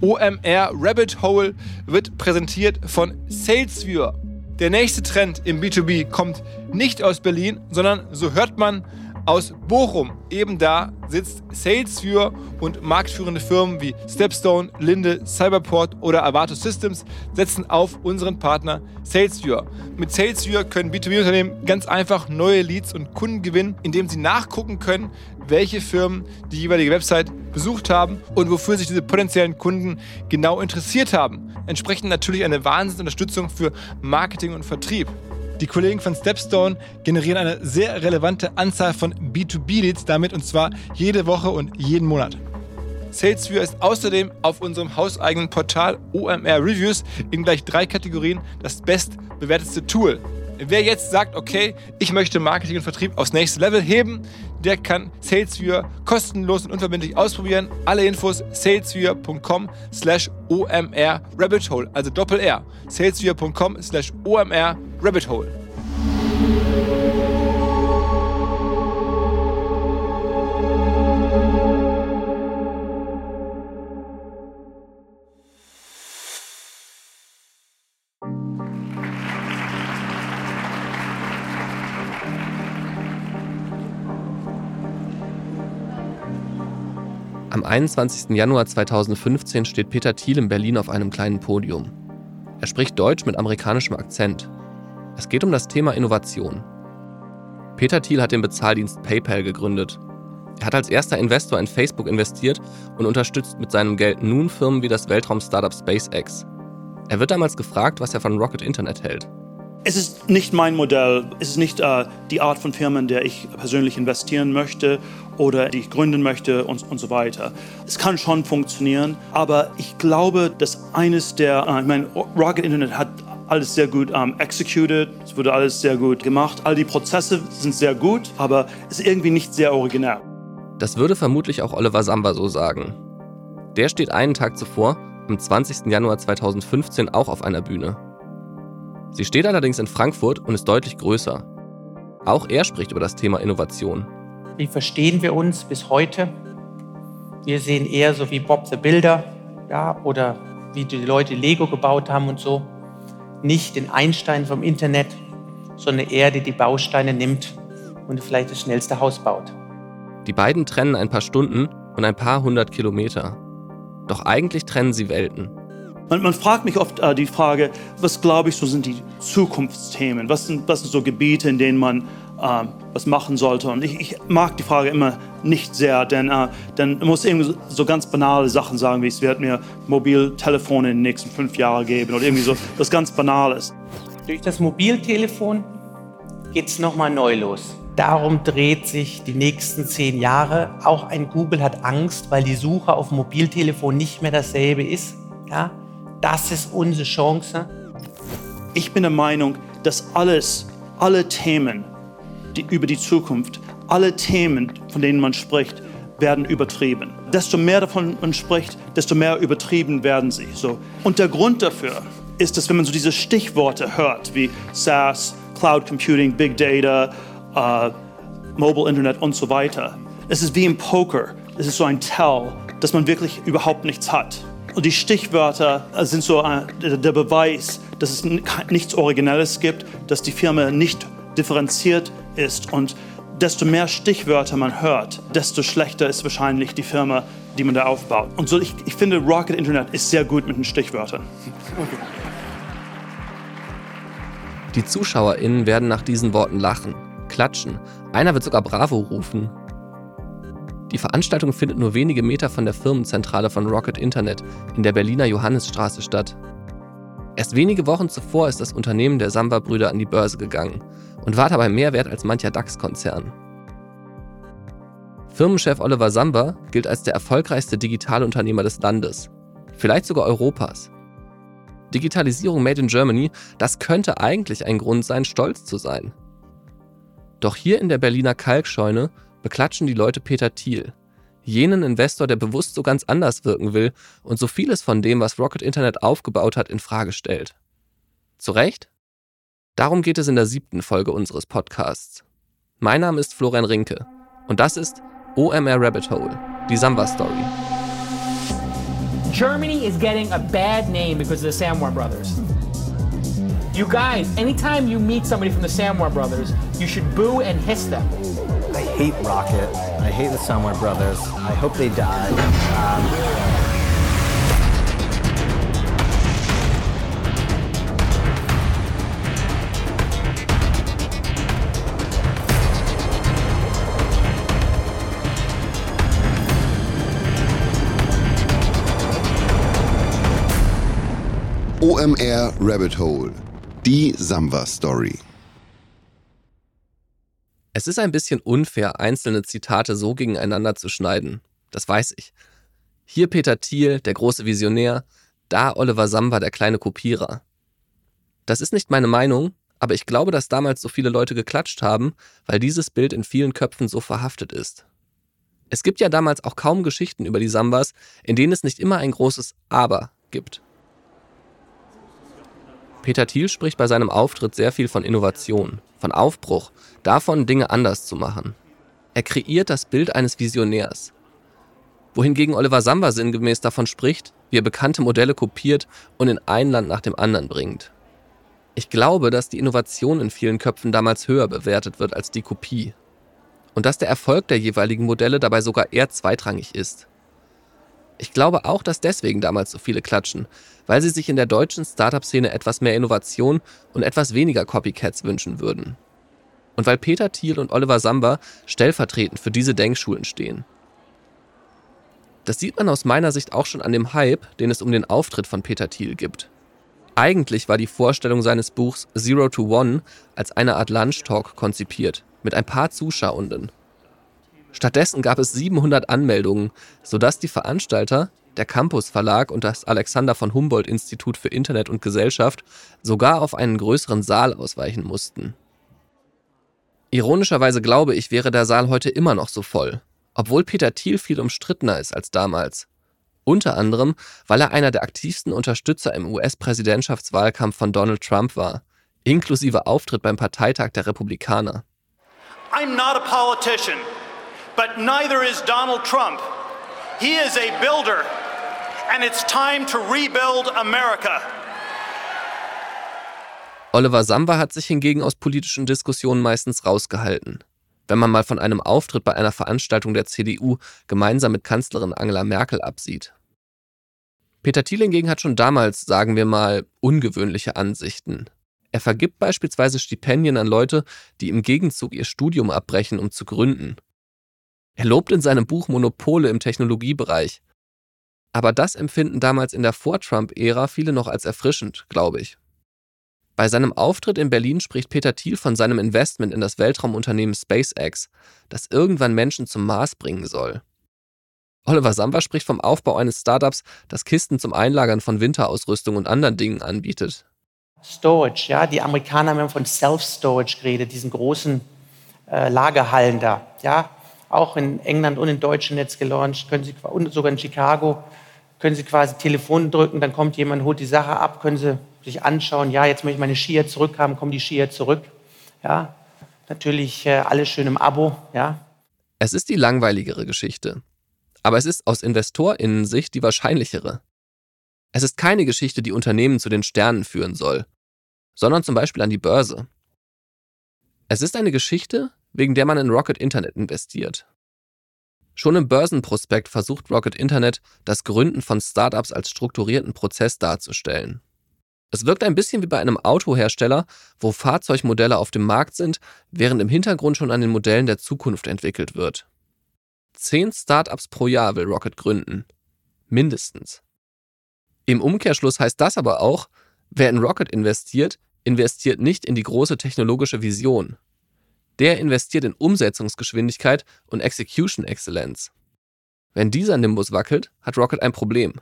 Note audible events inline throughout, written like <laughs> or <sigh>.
OMR Rabbit Hole wird präsentiert von SalesViewer. Der nächste Trend im B2B kommt nicht aus Berlin, sondern so hört man aus Bochum. Eben da sitzt SalesViewer und marktführende Firmen wie Stepstone, Linde, Cyberport oder Avato Systems setzen auf unseren Partner SalesViewer. Mit SalesViewer können B2B-Unternehmen ganz einfach neue Leads und Kunden gewinnen, indem sie nachgucken können, welche Firmen die jeweilige Website besucht haben und wofür sich diese potenziellen Kunden genau interessiert haben. Entsprechend natürlich eine Wahnsinnsunterstützung für Marketing und Vertrieb. Die Kollegen von Stepstone generieren eine sehr relevante Anzahl von B2B-Leads damit und zwar jede Woche und jeden Monat. SalesViewer ist außerdem auf unserem hauseigenen Portal OMR Reviews in gleich drei Kategorien das bestbewertetste Tool. Wer jetzt sagt, okay, ich möchte Marketing und Vertrieb aufs nächste Level heben, der kann SalesViewer kostenlos und unverbindlich ausprobieren. Alle Infos salesviewer.com slash omr rabbit hole, also Doppel R. salesviewer.com slash omr rabbit hole. Am 21. Januar 2015 steht Peter Thiel in Berlin auf einem kleinen Podium. Er spricht Deutsch mit amerikanischem Akzent. Es geht um das Thema Innovation. Peter Thiel hat den Bezahldienst PayPal gegründet. Er hat als erster Investor in Facebook investiert und unterstützt mit seinem Geld nun Firmen wie das Weltraum-Startup SpaceX. Er wird damals gefragt, was er von Rocket Internet hält. Es ist nicht mein Modell, es ist nicht äh, die Art von Firmen, in der ich persönlich investieren möchte oder die ich gründen möchte und, und so weiter. Es kann schon funktionieren, aber ich glaube, dass eines der, äh, ich meine, Rocket Internet hat alles sehr gut um, ähm, executed, es wurde alles sehr gut gemacht. All die Prozesse sind sehr gut, aber es ist irgendwie nicht sehr originell. Das würde vermutlich auch Oliver Samba so sagen. Der steht einen Tag zuvor, am 20. Januar 2015, auch auf einer Bühne. Sie steht allerdings in Frankfurt und ist deutlich größer. Auch er spricht über das Thema Innovation. Wie verstehen wir uns bis heute? Wir sehen eher so wie Bob the Builder ja, oder wie die Leute Lego gebaut haben und so. Nicht den Einstein vom Internet, sondern eher der die Bausteine nimmt und vielleicht das schnellste Haus baut. Die beiden trennen ein paar Stunden und ein paar hundert Kilometer. Doch eigentlich trennen sie Welten. Man, man fragt mich oft äh, die Frage, was glaube ich, so sind die Zukunftsthemen? Was sind, was sind so Gebiete, in denen man äh, was machen sollte? Und ich, ich, mag die Frage immer nicht sehr, denn äh, dann muss irgendwie so ganz banale Sachen sagen, wie es wird mir Mobiltelefone in den nächsten fünf Jahren geben oder irgendwie so was ganz Banales. Durch das Mobiltelefon geht es nochmal neu los. Darum dreht sich die nächsten zehn Jahre. Auch ein Google hat Angst, weil die Suche auf Mobiltelefon nicht mehr dasselbe ist. Ja? Das ist unsere Chance. Ich bin der Meinung, dass alles, alle Themen die, über die Zukunft, alle Themen, von denen man spricht, werden übertrieben. Desto mehr davon man spricht, desto mehr übertrieben werden sie. So. Und der Grund dafür ist, dass wenn man so diese Stichworte hört, wie SaaS, Cloud Computing, Big Data, uh, Mobile Internet und so weiter, es ist wie im Poker. Es ist so ein Tell, dass man wirklich überhaupt nichts hat. Und die Stichwörter sind so äh, der Beweis, dass es nichts Originelles gibt, dass die Firma nicht differenziert ist. Und desto mehr Stichwörter man hört, desto schlechter ist wahrscheinlich die Firma, die man da aufbaut. Und so, ich, ich finde, Rocket Internet ist sehr gut mit den Stichwörtern. <laughs> Die ZuschauerInnen werden nach diesen Worten lachen, klatschen. Einer wird sogar Bravo rufen. Die Veranstaltung findet nur wenige Meter von der Firmenzentrale von Rocket Internet in der Berliner Johannisstraße statt. Erst wenige Wochen zuvor ist das Unternehmen der Samba-Brüder an die Börse gegangen und war dabei mehr wert als mancher DAX-Konzern. Firmenchef Oliver Samba gilt als der erfolgreichste Digitalunternehmer des Landes, vielleicht sogar Europas. Digitalisierung made in Germany, das könnte eigentlich ein Grund sein, stolz zu sein. Doch hier in der Berliner Kalkscheune beklatschen die Leute Peter Thiel, jenen Investor, der bewusst so ganz anders wirken will und so vieles von dem, was Rocket Internet aufgebaut hat, in Frage stellt. Zu Recht? Darum geht es in der siebten Folge unseres Podcasts. Mein Name ist Florian Rinke und das ist OMR Rabbit Hole, die Samba Story. Germany is getting a bad name because of the Samwar brothers. You guys, anytime you meet somebody from the Samwar brothers, you should boo and hiss them. I hate Rocket. Hate the Samwar brothers. I hope they die. Um, OMR Rabbit Hole. Die Samba-Story. Es ist ein bisschen unfair, einzelne Zitate so gegeneinander zu schneiden. Das weiß ich. Hier Peter Thiel, der große Visionär, da Oliver Samba, der kleine Kopierer. Das ist nicht meine Meinung, aber ich glaube, dass damals so viele Leute geklatscht haben, weil dieses Bild in vielen Köpfen so verhaftet ist. Es gibt ja damals auch kaum Geschichten über die Sambas, in denen es nicht immer ein großes Aber gibt. Peter Thiel spricht bei seinem Auftritt sehr viel von Innovation, von Aufbruch, davon, Dinge anders zu machen. Er kreiert das Bild eines Visionärs. Wohingegen Oliver Samba sinngemäß davon spricht, wie er bekannte Modelle kopiert und in ein Land nach dem anderen bringt. Ich glaube, dass die Innovation in vielen Köpfen damals höher bewertet wird als die Kopie. Und dass der Erfolg der jeweiligen Modelle dabei sogar eher zweitrangig ist. Ich glaube auch, dass deswegen damals so viele klatschen, weil sie sich in der deutschen Startup-Szene etwas mehr Innovation und etwas weniger Copycats wünschen würden. Und weil Peter Thiel und Oliver Samba stellvertretend für diese Denkschulen stehen. Das sieht man aus meiner Sicht auch schon an dem Hype, den es um den Auftritt von Peter Thiel gibt. Eigentlich war die Vorstellung seines Buchs Zero to One als eine Art Lunch Talk konzipiert, mit ein paar Zuschauenden. Stattdessen gab es 700 Anmeldungen, sodass die Veranstalter, der Campus Verlag und das Alexander von Humboldt Institut für Internet und Gesellschaft sogar auf einen größeren Saal ausweichen mussten. Ironischerweise glaube ich, wäre der Saal heute immer noch so voll, obwohl Peter Thiel viel umstrittener ist als damals. Unter anderem, weil er einer der aktivsten Unterstützer im US-Präsidentschaftswahlkampf von Donald Trump war, inklusive Auftritt beim Parteitag der Republikaner. I'm not a politician. But neither is Donald Trump. He is a builder, and it's time to rebuild America. Oliver Samba hat sich hingegen aus politischen Diskussionen meistens rausgehalten. Wenn man mal von einem Auftritt bei einer Veranstaltung der CDU gemeinsam mit Kanzlerin Angela Merkel absieht. Peter Thiel hingegen hat schon damals, sagen wir mal, ungewöhnliche Ansichten. Er vergibt beispielsweise Stipendien an Leute, die im Gegenzug ihr Studium abbrechen, um zu gründen. Er lobt in seinem Buch Monopole im Technologiebereich. Aber das empfinden damals in der Vor-Trump-Ära viele noch als erfrischend, glaube ich. Bei seinem Auftritt in Berlin spricht Peter Thiel von seinem Investment in das Weltraumunternehmen SpaceX, das irgendwann Menschen zum Mars bringen soll. Oliver Samba spricht vom Aufbau eines Startups, das Kisten zum Einlagern von Winterausrüstung und anderen Dingen anbietet. Storage, ja, die Amerikaner haben von Self-Storage geredet, diesen großen äh, Lagerhallen da, ja auch in England und in Deutschland jetzt gelauncht, können Sie, und sogar in Chicago, können Sie quasi Telefon drücken, dann kommt jemand, holt die Sache ab, können Sie sich anschauen, ja, jetzt möchte ich meine Skier zurückhaben, kommen die Skier zurück. Ja, natürlich äh, alles schön im Abo, ja. Es ist die langweiligere Geschichte. Aber es ist aus InvestorInnen-Sicht die wahrscheinlichere. Es ist keine Geschichte, die Unternehmen zu den Sternen führen soll, sondern zum Beispiel an die Börse. Es ist eine Geschichte, wegen der man in Rocket Internet investiert. Schon im Börsenprospekt versucht Rocket Internet, das Gründen von Startups als strukturierten Prozess darzustellen. Es wirkt ein bisschen wie bei einem Autohersteller, wo Fahrzeugmodelle auf dem Markt sind, während im Hintergrund schon an den Modellen der Zukunft entwickelt wird. Zehn Startups pro Jahr will Rocket gründen. Mindestens. Im Umkehrschluss heißt das aber auch, wer in Rocket investiert, investiert nicht in die große technologische Vision, der investiert in Umsetzungsgeschwindigkeit und Execution Excellence. Wenn dieser Nimbus wackelt, hat Rocket ein Problem.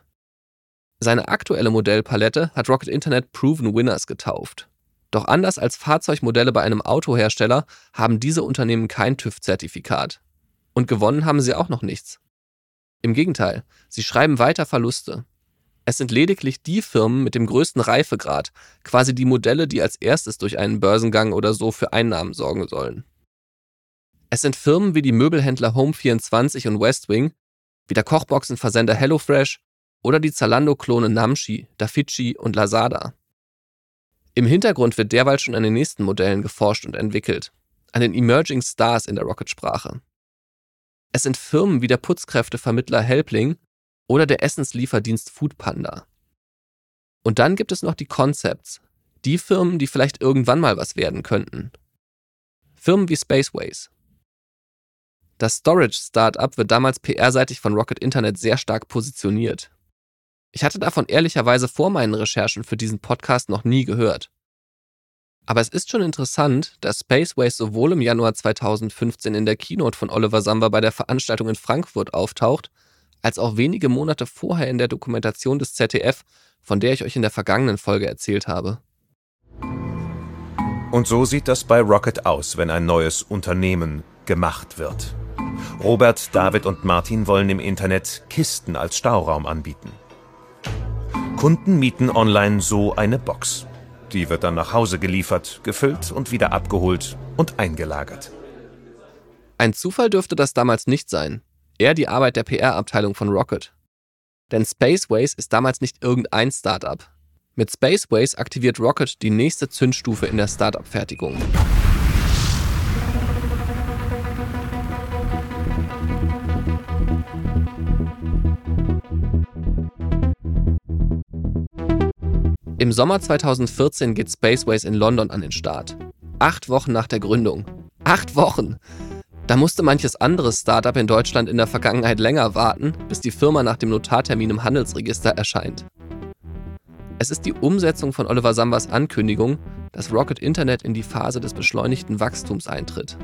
Seine aktuelle Modellpalette hat Rocket Internet Proven Winners getauft. Doch anders als Fahrzeugmodelle bei einem Autohersteller haben diese Unternehmen kein TÜV-Zertifikat. Und gewonnen haben sie auch noch nichts. Im Gegenteil, sie schreiben weiter Verluste. Es sind lediglich die Firmen mit dem größten Reifegrad, quasi die Modelle, die als erstes durch einen Börsengang oder so für Einnahmen sorgen sollen. Es sind Firmen wie die Möbelhändler Home24 und Westwing, wie der Kochboxenversender HelloFresh Oder die Zalando-Klone Namshi, Dafici und Lazada. Im Hintergrund wird derweil schon an den nächsten Modellen geforscht und entwickelt, an den Emerging Stars in der Rocket-Sprache. Es sind Firmen wie der Putzkräftevermittler Helpling oder der Essenslieferdienst Foodpanda. Und dann gibt es noch die Concepts, die Firmen, die vielleicht irgendwann mal was werden könnten. Firmen wie Spaceways. Das Storage-Startup wird damals PR-seitig von Rocket Internet sehr stark positioniert. Ich hatte davon ehrlicherweise vor meinen Recherchen für diesen Podcast noch nie gehört. Aber es ist schon interessant, dass Spaceways sowohl im Januar 2015 in der Keynote von Oliver Samba bei der Veranstaltung in Frankfurt auftaucht, als auch wenige Monate vorher in der Dokumentation des ZDF, von der ich euch in der vergangenen Folge erzählt habe. Und so sieht das bei Rocket aus, wenn ein neues Unternehmen gemacht wird. Robert, David und Martin wollen im Internet Kisten als Stauraum anbieten. Kunden mieten online so eine Box. Die wird dann nach Hause geliefert, gefüllt und wieder abgeholt und eingelagert. Ein Zufall dürfte das damals nicht sein. Eher die Arbeit der PR-Abteilung von Rocket. Denn Spaceways ist damals nicht irgendein Startup. Mit Spaceways aktiviert Rocket die nächste Zündstufe in der Startup-Fertigung. Im Sommer 2014 geht Spaceways in London an den Start. Acht Wochen nach der Gründung. Acht Wochen! Da musste manches anderes Startup in Deutschland in der Vergangenheit länger warten, bis die Firma nach dem Notartermin im Handelsregister erscheint. Es ist die Umsetzung von Oliver Sambas Ankündigung, dass Rocket Internet in die Phase des beschleunigten Wachstums eintritt.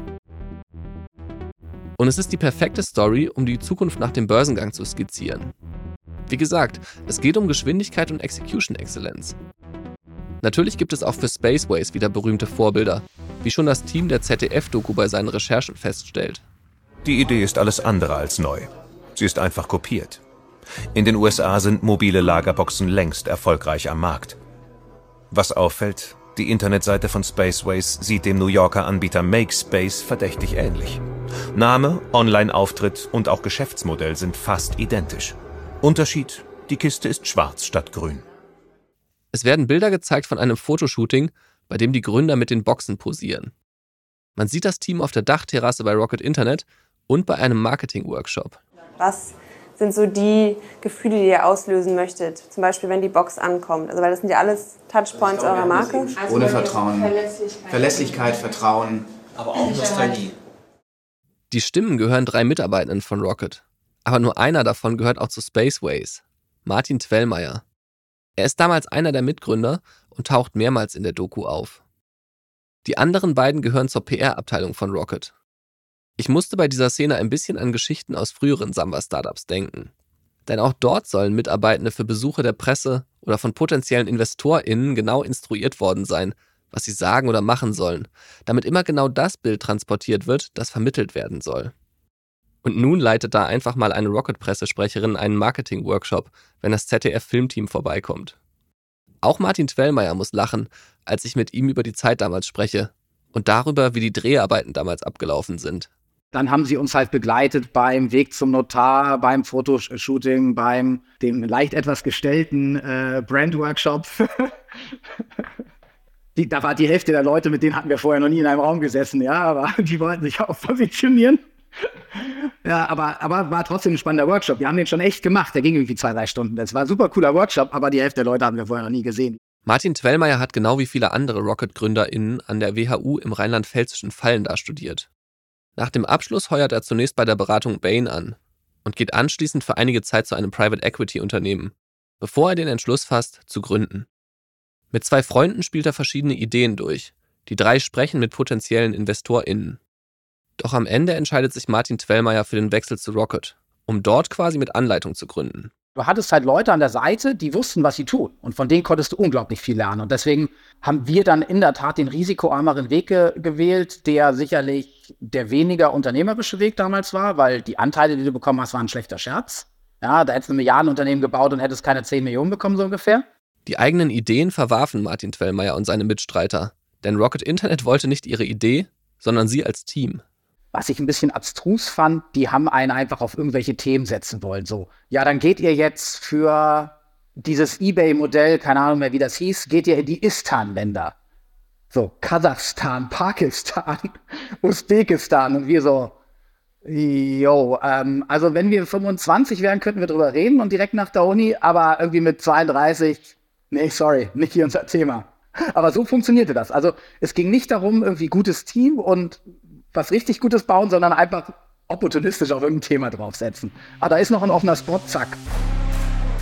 Und es ist die perfekte Story, um die Zukunft nach dem Börsengang zu skizzieren. Wie gesagt, es geht um Geschwindigkeit und Execution Exzellenz. Natürlich gibt es auch für Spaceways wieder berühmte Vorbilder, wie schon das Team der ZDF-Doku bei seinen Recherchen feststellt. Die Idee ist alles andere als neu. Sie ist einfach kopiert. In den USA sind mobile Lagerboxen längst erfolgreich am Markt. Was auffällt, die Internetseite von Spaceways sieht dem New Yorker Anbieter MakeSpace verdächtig ähnlich. Name, Online-Auftritt und auch Geschäftsmodell sind fast identisch. Unterschied, die Kiste ist schwarz statt grün. Es werden Bilder gezeigt von einem Fotoshooting, bei dem die Gründer mit den Boxen posieren. Man sieht das Team auf der Dachterrasse bei Rocket Internet und bei einem Marketing-Workshop. Was sind so die Gefühle, die ihr auslösen möchtet? Zum Beispiel, wenn die Box ankommt. Also, weil das sind ja alles Touchpoints eurer Marke. Also Ohne Vertrauen. Verlässlichkeit. Verlässlichkeit, Vertrauen. Aber auch Nostalgie. Die Stimmen gehören drei Mitarbeitenden von Rocket. Aber nur einer davon gehört auch zu Spaceways. Martin Twellmeier. Er ist damals einer der Mitgründer und taucht mehrmals in der Doku auf. Die anderen beiden gehören zur PR-Abteilung von Rocket. Ich musste bei dieser Szene ein bisschen an Geschichten aus früheren Samba-Startups denken. Denn auch dort sollen Mitarbeitende für Besuche der Presse oder von potenziellen InvestorInnen genau instruiert worden sein, was sie sagen oder machen sollen, damit immer genau das Bild transportiert wird, das vermittelt werden soll. Und nun leitet da einfach mal eine Rocket-Pressesprecherin einen Marketing-Workshop, wenn das ZDF-Filmteam vorbeikommt. Auch Martin Twellmeier muss lachen, als ich mit ihm über die Zeit damals spreche und darüber, wie die Dreharbeiten damals abgelaufen sind. Dann haben sie uns halt begleitet beim Weg zum Notar, beim Fotoshooting, beim dem leicht etwas gestellten äh, Brand-Workshop. <laughs> da war die Hälfte der Leute, mit denen hatten wir vorher noch nie in einem Raum gesessen, ja, aber die wollten sich auch positionieren. Ja, aber, aber war trotzdem ein spannender Workshop. Wir haben den schon echt gemacht. Der ging irgendwie zwei, drei Stunden. Das war ein super cooler Workshop, aber die Hälfte der Leute haben wir vorher noch nie gesehen. Martin Twellmeier hat genau wie viele andere Rocket-GründerInnen an der WHU im rheinland-pfälzischen Fallen da studiert. Nach dem Abschluss heuert er zunächst bei der Beratung Bain an und geht anschließend für einige Zeit zu einem Private Equity Unternehmen, bevor er den Entschluss fasst, zu gründen. Mit zwei Freunden spielt er verschiedene Ideen durch. Die drei sprechen mit potenziellen InvestorInnen. Doch am Ende entscheidet sich Martin Twellmeier für den Wechsel zu Rocket, um dort quasi mit Anleitung zu gründen. Du hattest halt Leute an der Seite, die wussten, was sie tun. Und von denen konntest du unglaublich viel lernen. Und deswegen haben wir dann in der Tat den risikoarmeren Weg ge gewählt, der sicherlich der weniger unternehmerische Weg damals war, weil die Anteile, die du bekommen hast, waren ein schlechter Scherz. Ja, da hättest du ein Milliardenunternehmen gebaut und hättest keine 10 Millionen bekommen, so ungefähr. Die eigenen Ideen verwarfen Martin Twellmeier und seine Mitstreiter. Denn Rocket Internet wollte nicht ihre Idee, sondern sie als Team. Was ich ein bisschen abstrus fand, die haben einen einfach auf irgendwelche Themen setzen wollen. So, ja, dann geht ihr jetzt für dieses Ebay-Modell, keine Ahnung mehr, wie das hieß, geht ihr in die Istan-Länder. So, Kasachstan, <laughs> Pakistan, Usbekistan und wir so, jo, ähm, also wenn wir 25 wären, könnten wir drüber reden und direkt nach der Uni, aber irgendwie mit 32, nee, sorry, nicht hier unser Thema. Aber so funktionierte das. Also es ging nicht darum, irgendwie gutes Team und was richtig Gutes bauen, sondern einfach opportunistisch auf irgendein Thema draufsetzen. Ah, da ist noch ein offener Spot, zack.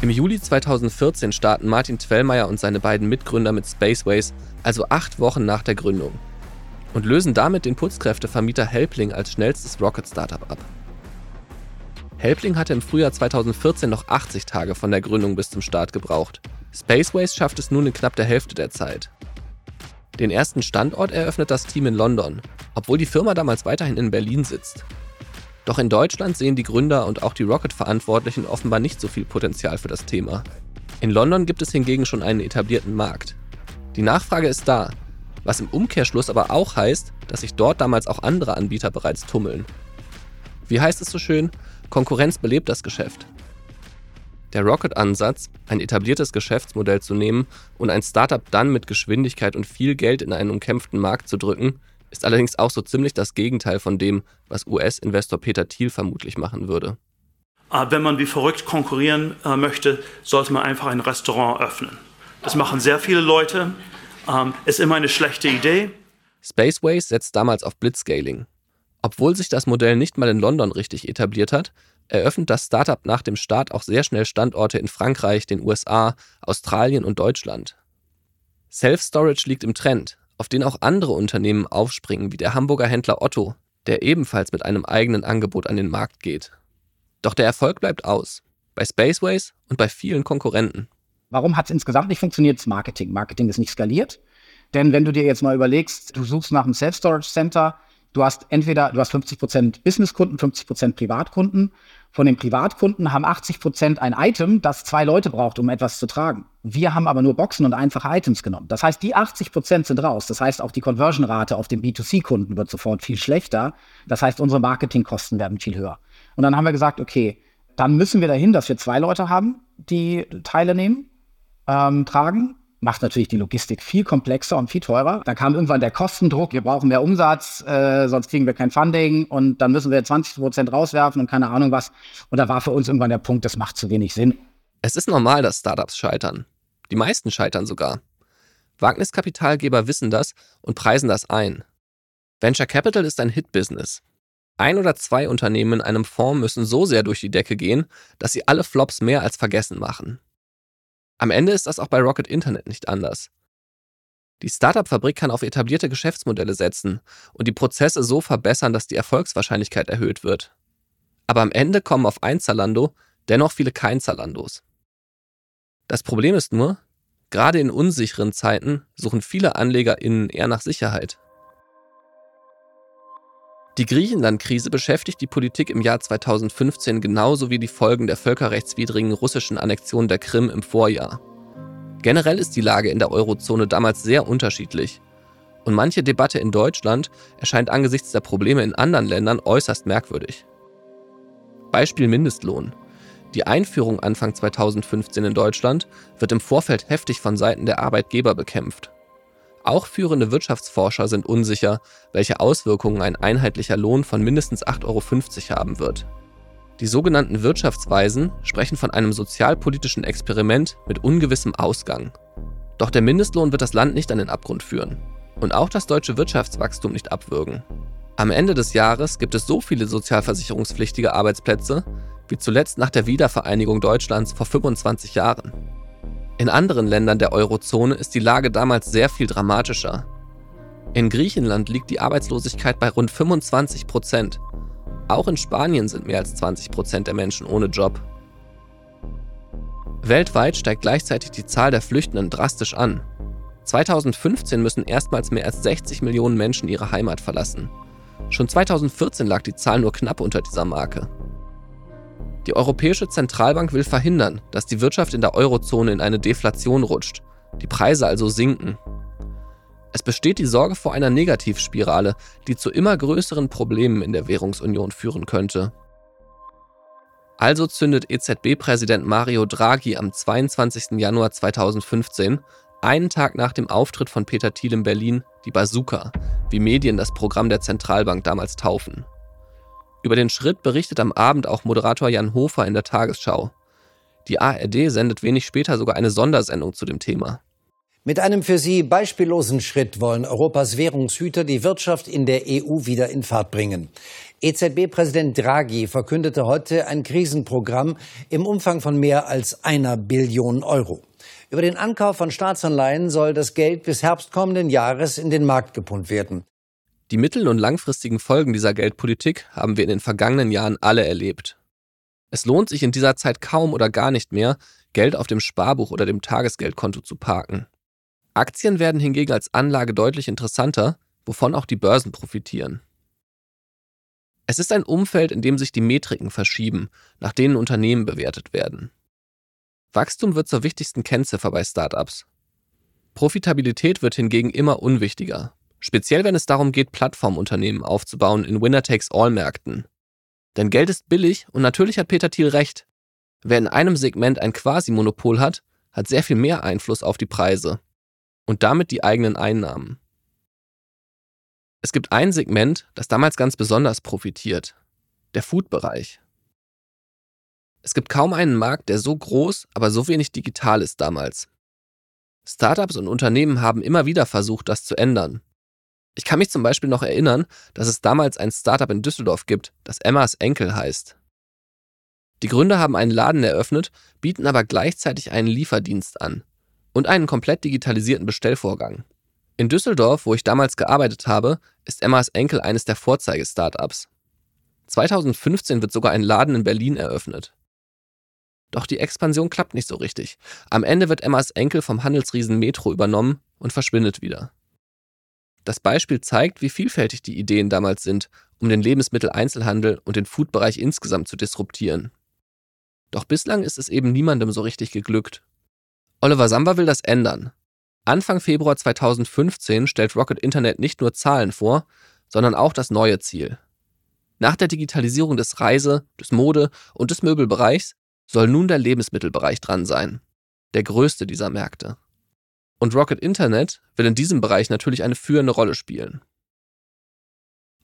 Im Juli 2014 starten Martin Twellmeier und seine beiden Mitgründer mit Spaceways, also acht Wochen nach der Gründung, und lösen damit den Putzkräftevermieter Helpling als schnellstes Rocket-Startup ab. Helpling hatte im Frühjahr 2014 noch 80 Tage von der Gründung bis zum Start gebraucht. Spaceways schafft es nun in knapp der Hälfte der Zeit. Den ersten Standort eröffnet das Team in London, obwohl die Firma damals weiterhin in Berlin sitzt. Doch in Deutschland sehen die Gründer und auch die Rocket-Verantwortlichen offenbar nicht so viel Potenzial für das Thema. In London gibt es hingegen schon einen etablierten Markt. Die Nachfrage ist da, was im Umkehrschluss aber auch heißt, dass sich dort damals auch andere Anbieter bereits tummeln. Wie heißt es so schön? Konkurrenz belebt das Geschäft. Der Rocket-Ansatz, ein etabliertes Geschäftsmodell zu nehmen und ein Startup dann mit Geschwindigkeit und viel Geld in einen umkämpften Markt zu drücken, ist allerdings auch so ziemlich das Gegenteil von dem, was US-Investor Peter Thiel vermutlich machen würde. Äh, wenn man wie verrückt konkurrieren äh, möchte, sollte man einfach ein Restaurant öffnen. Das machen sehr viele Leute. Ähm, ist immer eine schlechte Idee. Spaceways setzt damals auf Blitzscaling. Obwohl sich das Modell nicht mal in London richtig etabliert hat, eröffnet das Startup nach dem Start auch sehr schnell Standorte in Frankreich, den USA, Australien und Deutschland. Self-Storage liegt im Trend, auf den auch andere Unternehmen aufspringen, wie der Hamburger Händler Otto, der ebenfalls mit einem eigenen Angebot an den Markt geht. Doch der Erfolg bleibt aus, bei Spaceways und bei vielen Konkurrenten. Warum hat es insgesamt nicht funktioniert? Das Marketing. Marketing ist nicht skaliert. Denn wenn du dir jetzt mal überlegst, du suchst nach einem Self-Storage Center, du hast entweder, du hast 50% Businesskunden, 50% Privatkunden von den Privatkunden haben 80 Prozent ein Item, das zwei Leute braucht, um etwas zu tragen. Wir haben aber nur Boxen und einfache Items genommen. Das heißt, die 80 Prozent sind raus. Das heißt, auch die Conversion-Rate auf den B2C-Kunden wird sofort viel schlechter. Das heißt, unsere Marketingkosten werden viel höher. Und dann haben wir gesagt, okay, dann müssen wir dahin, dass wir zwei Leute haben, die Teile nehmen, ähm, tragen macht natürlich die Logistik viel komplexer und viel teurer. Da kam irgendwann der Kostendruck, wir brauchen mehr Umsatz, äh, sonst kriegen wir kein Funding und dann müssen wir 20 Prozent rauswerfen und keine Ahnung was. Und da war für uns irgendwann der Punkt, das macht zu wenig Sinn. Es ist normal, dass Startups scheitern. Die meisten scheitern sogar. Wagniskapitalgeber wissen das und preisen das ein. Venture Capital ist ein Hit-Business. Ein oder zwei Unternehmen in einem Fonds müssen so sehr durch die Decke gehen, dass sie alle Flops mehr als vergessen machen. Am Ende ist das auch bei Rocket Internet nicht anders. Die Startup-Fabrik kann auf etablierte Geschäftsmodelle setzen und die Prozesse so verbessern, dass die Erfolgswahrscheinlichkeit erhöht wird. Aber am Ende kommen auf ein Zalando dennoch viele kein Zalandos. Das Problem ist nur, gerade in unsicheren Zeiten suchen viele AnlegerInnen eher nach Sicherheit. Die Griechenland-Krise beschäftigt die Politik im Jahr 2015 genauso wie die Folgen der völkerrechtswidrigen russischen Annexion der Krim im Vorjahr. Generell ist die Lage in der Eurozone damals sehr unterschiedlich. Und manche Debatte in Deutschland erscheint angesichts der Probleme in anderen Ländern äußerst merkwürdig. Beispiel Mindestlohn. Die Einführung Anfang 2015 in Deutschland wird im Vorfeld heftig von Seiten der Arbeitgeber bekämpft. Auch führende Wirtschaftsforscher sind unsicher, welche Auswirkungen ein einheitlicher Lohn von mindestens 8,50 Euro haben wird. Die sogenannten Wirtschaftsweisen sprechen von einem sozialpolitischen Experiment mit ungewissem Ausgang. Doch der Mindestlohn wird das Land nicht an den Abgrund führen und auch das deutsche Wirtschaftswachstum nicht abwürgen. Am Ende des Jahres gibt es so viele sozialversicherungspflichtige Arbeitsplätze wie zuletzt nach der Wiedervereinigung Deutschlands vor 25 Jahren. In anderen Ländern der Eurozone ist die Lage damals sehr viel dramatischer. In Griechenland liegt die Arbeitslosigkeit bei rund 25 Prozent. Auch in Spanien sind mehr als 20 Prozent der Menschen ohne Job. Weltweit steigt gleichzeitig die Zahl der Flüchtenden drastisch an. 2015 müssen erstmals mehr als 60 Millionen Menschen ihre Heimat verlassen. Schon 2014 lag die Zahl nur knapp unter dieser Marke. Die Europäische Zentralbank will verhindern, dass die Wirtschaft in der Eurozone in eine Deflation rutscht, die Preise also sinken. Es besteht die Sorge vor einer Negativspirale, die zu immer größeren Problemen in der Währungsunion führen könnte. Also zündet EZB-Präsident Mario Draghi am 22. Januar 2015, einen Tag nach dem Auftritt von Peter Thiel in Berlin, die Bazooka, wie Medien das Programm der Zentralbank damals taufen. Über den Schritt berichtet am Abend auch Moderator Jan Hofer in der Tagesschau. Die ARD sendet wenig später sogar eine Sondersendung zu dem Thema. Mit einem für sie beispiellosen Schritt wollen Europas Währungshüter die Wirtschaft in der EU wieder in Fahrt bringen. EZB-Präsident Draghi verkündete heute ein Krisenprogramm im Umfang von mehr als einer Billion Euro. Über den Ankauf von Staatsanleihen soll das Geld bis Herbst kommenden Jahres in den Markt gepumpt werden. Die mittel- und langfristigen Folgen dieser Geldpolitik haben wir in den vergangenen Jahren alle erlebt. Es lohnt sich in dieser Zeit kaum oder gar nicht mehr, Geld auf dem Sparbuch oder dem Tagesgeldkonto zu parken. Aktien werden hingegen als Anlage deutlich interessanter, wovon auch die Börsen profitieren. Es ist ein Umfeld, in dem sich die Metriken verschieben, nach denen Unternehmen bewertet werden. Wachstum wird zur wichtigsten Kennziffer bei Startups. Profitabilität wird hingegen immer unwichtiger, speziell wenn es darum geht, Plattformunternehmen aufzubauen in Winner-Takes-All-Märkten. Denn Geld ist billig und natürlich hat Peter Thiel recht. Wer in einem Segment ein Quasi-Monopol hat, hat sehr viel mehr Einfluss auf die Preise und damit die eigenen Einnahmen. Es gibt ein Segment, das damals ganz besonders profitiert, der Food-Bereich. Es gibt kaum einen Markt, der so groß, aber so wenig digital ist damals. Startups und Unternehmen haben immer wieder versucht, das zu ändern. Ich kann mich zum Beispiel noch erinnern, dass es damals ein Startup in Düsseldorf gibt, das Emmas Enkel heißt. Die Gründer haben einen Laden eröffnet, bieten aber gleichzeitig einen Lieferdienst an und einen komplett digitalisierten Bestellvorgang. In Düsseldorf, wo ich damals gearbeitet habe, ist Emmas Enkel eines der Vorzeige-Startups. 2015 wird sogar ein Laden in Berlin eröffnet. Doch die Expansion klappt nicht so richtig. Am Ende wird Emmas Enkel vom Handelsriesen Metro übernommen und verschwindet wieder. Das Beispiel zeigt, wie vielfältig die Ideen damals sind, um den Lebensmitteleinzelhandel und den Foodbereich insgesamt zu disruptieren. Doch bislang ist es eben niemandem so richtig geglückt. Oliver Samba will das ändern. Anfang Februar 2015 stellt Rocket Internet nicht nur Zahlen vor, sondern auch das neue Ziel. Nach der Digitalisierung des Reise-, des Mode- und des Möbelbereichs soll nun der Lebensmittelbereich dran sein. Der größte dieser Märkte. Und Rocket Internet will in diesem Bereich natürlich eine führende Rolle spielen.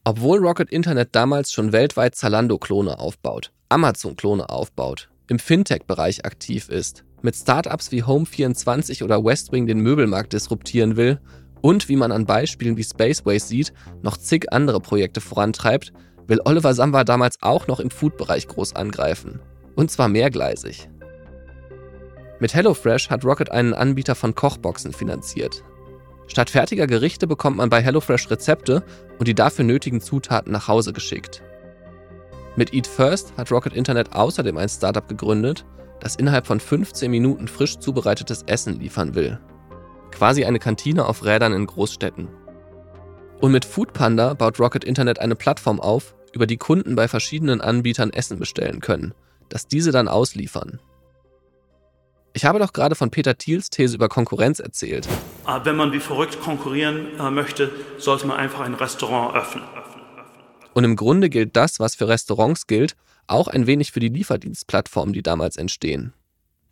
Obwohl Rocket Internet damals schon weltweit Zalando-Klone aufbaut, Amazon-Klone aufbaut, im Fintech-Bereich aktiv ist, mit Startups wie Home24 oder Westwing den Möbelmarkt disruptieren will und wie man an Beispielen wie Spaceways sieht, noch zig andere Projekte vorantreibt, will Oliver Samba damals auch noch im Food-Bereich groß angreifen. Und zwar mehrgleisig. Mit HelloFresh hat Rocket einen Anbieter von Kochboxen finanziert. Statt fertiger Gerichte bekommt man bei HelloFresh Rezepte und die dafür nötigen Zutaten nach Hause geschickt. Mit Eat First hat Rocket Internet außerdem ein Startup gegründet, das innerhalb von 15 Minuten frisch zubereitetes Essen liefern will. Quasi eine Kantine auf Rädern in Großstädten. Und mit Foodpanda baut Rocket Internet eine Plattform auf, über die Kunden bei verschiedenen Anbietern Essen bestellen können, das diese dann ausliefern. Ich habe doch gerade von Peter Thiels These über Konkurrenz erzählt. Ah, wenn man wie verrückt konkurrieren äh, möchte, sollte man einfach ein Restaurant öffnen. Und im Grunde gilt das, was für Restaurants gilt, auch ein wenig für die Lieferdienstplattformen, die damals entstehen.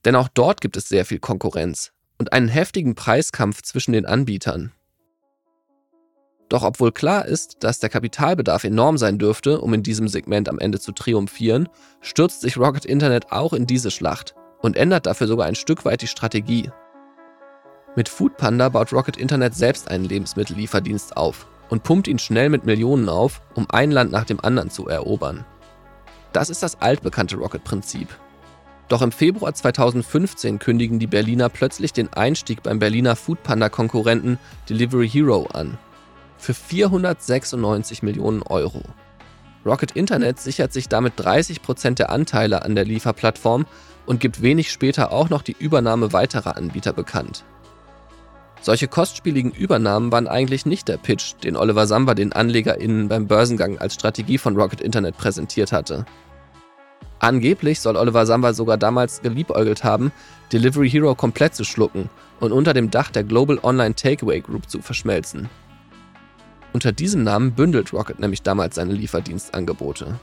Denn auch dort gibt es sehr viel Konkurrenz und einen heftigen Preiskampf zwischen den Anbietern. Doch obwohl klar ist, dass der Kapitalbedarf enorm sein dürfte, um in diesem Segment am Ende zu triumphieren, stürzt sich Rocket Internet auch in diese Schlacht und ändert dafür sogar ein Stück weit die Strategie. Mit Foodpanda baut Rocket Internet selbst einen Lebensmittellieferdienst auf und pumpt ihn schnell mit Millionen auf, um ein Land nach dem anderen zu erobern. Das ist das altbekannte Rocket-Prinzip. Doch im Februar 2015 kündigen die Berliner plötzlich den Einstieg beim Berliner Foodpanda-Konkurrenten Delivery Hero an. Für 496 Millionen Euro. Rocket Internet sichert sich damit 30 Prozent der Anteile an der Lieferplattform und gibt wenig später auch noch die Übernahme weiterer Anbieter bekannt. Solche kostspieligen Übernahmen waren eigentlich nicht der Pitch, den Oliver Samba den AnlegerInnen beim Börsengang als Strategie von Rocket Internet präsentiert hatte. Angeblich soll Oliver Samba sogar damals geliebäugelt haben, Delivery Hero komplett zu schlucken und unter dem Dach der Global Online Takeaway Group zu verschmelzen. Unter diesem Namen bündelt Rocket nämlich damals seine Lieferdienstangebote.